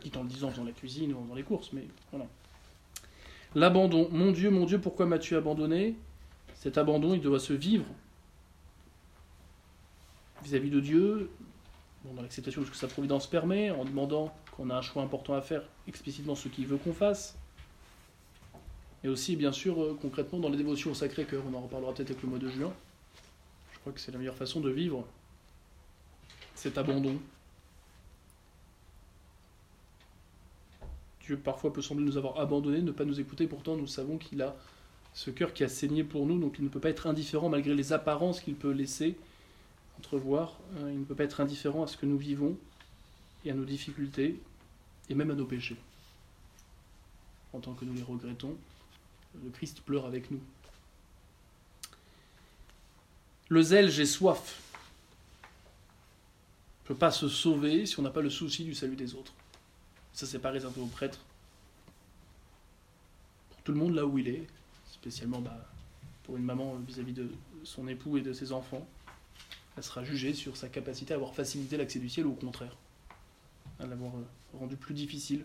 Quitte en le disant dans la cuisine ou dans les courses, mais voilà. L'abandon. Mon Dieu, mon Dieu, pourquoi m'as-tu abandonné? Cet abandon, il doit se vivre vis-à-vis de Dieu, dans l'acceptation de ce que sa providence permet, en demandant qu'on a un choix important à faire, explicitement ce qu'il veut qu'on fasse. Et aussi, bien sûr, euh, concrètement, dans les dévotions au Sacré-Cœur, on en reparlera peut-être avec le mois de juin. Je crois que c'est la meilleure façon de vivre cet abandon. Dieu parfois peut sembler nous avoir abandonnés, ne pas nous écouter, pourtant nous savons qu'il a ce cœur qui a saigné pour nous, donc il ne peut pas être indifférent malgré les apparences qu'il peut laisser entrevoir. Euh, il ne peut pas être indifférent à ce que nous vivons et à nos difficultés et même à nos péchés. En tant que nous les regrettons, le Christ pleure avec nous. Le zèle, j'ai soif. Ne peut pas se sauver si on n'a pas le souci du salut des autres. Ça, c'est pas réservé aux prêtres. Pour tout le monde là où il est, spécialement bah, pour une maman vis-à-vis de son époux et de ses enfants, elle sera jugée sur sa capacité à avoir facilité l'accès du ciel ou au contraire, à l'avoir euh, rendu plus difficile.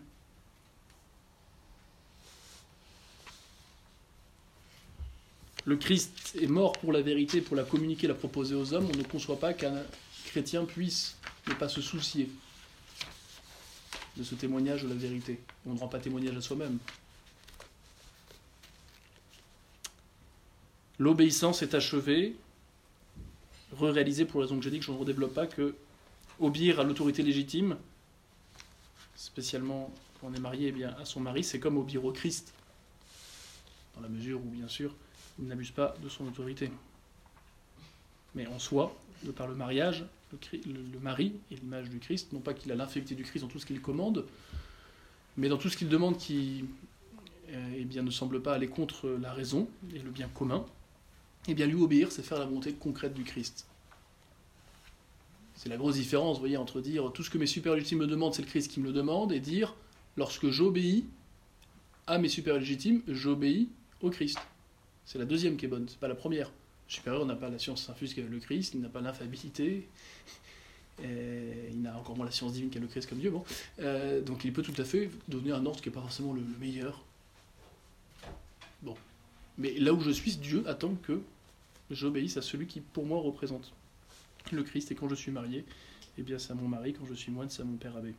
Le Christ est mort pour la vérité, pour la communiquer, la proposer aux hommes. On ne conçoit pas qu'un chrétien puisse ne pas se soucier de ce témoignage de la vérité. On ne rend pas témoignage à soi-même. L'obéissance est achevée, re-réalisée pour la raison que j'ai dit, que je ne redéveloppe pas, que obéir à l'autorité légitime, spécialement quand on est marié eh à son mari, c'est comme obéir au Christ, dans la mesure où, bien sûr, il n'abuse pas de son autorité. Mais en soi, de par le mariage, le, mari est l'image du Christ, non pas qu'il a l'infériorité du Christ dans tout ce qu'il commande, mais dans tout ce qu'il demande qui euh, eh ne semble pas aller contre la raison et le bien commun. Eh bien, lui obéir, c'est faire la volonté concrète du Christ. C'est la grosse différence, vous voyez, entre dire tout ce que mes super légitimes me demandent, c'est le Christ qui me le demande, et dire lorsque j'obéis à mes super légitimes, j'obéis au Christ. C'est la deuxième qui est bonne, c'est pas la première. Le supérieur n'a pas la science infuse qu'avec le Christ, il n'a pas l'infabilité, il n'a encore moins la science divine qu'avec le Christ comme Dieu. Bon. Euh, donc il peut tout à fait donner un ordre qui n'est pas forcément le, le meilleur, Bon. Mais là où je suis, Dieu attend que j'obéisse à celui qui, pour moi, représente le Christ. Et quand je suis marié, eh bien, c'est à mon mari. Quand je suis moine, c'est à mon père abbé.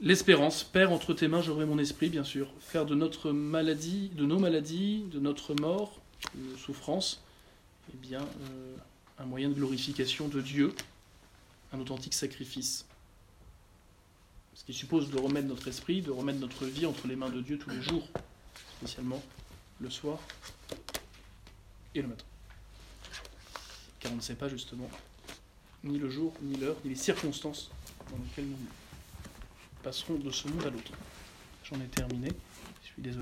L'espérance. Père, entre tes mains, j'aurai mon esprit, bien sûr. Faire de notre maladie, de nos maladies, de notre mort, de nos eh bien, euh, un moyen de glorification de Dieu, un authentique sacrifice. Ce qui suppose de remettre notre esprit, de remettre notre vie entre les mains de Dieu tous les jours, spécialement le soir et le matin. Car on ne sait pas justement ni le jour, ni l'heure, ni les circonstances dans lesquelles nous passerons de ce monde à l'autre. J'en ai terminé. Je suis désolé.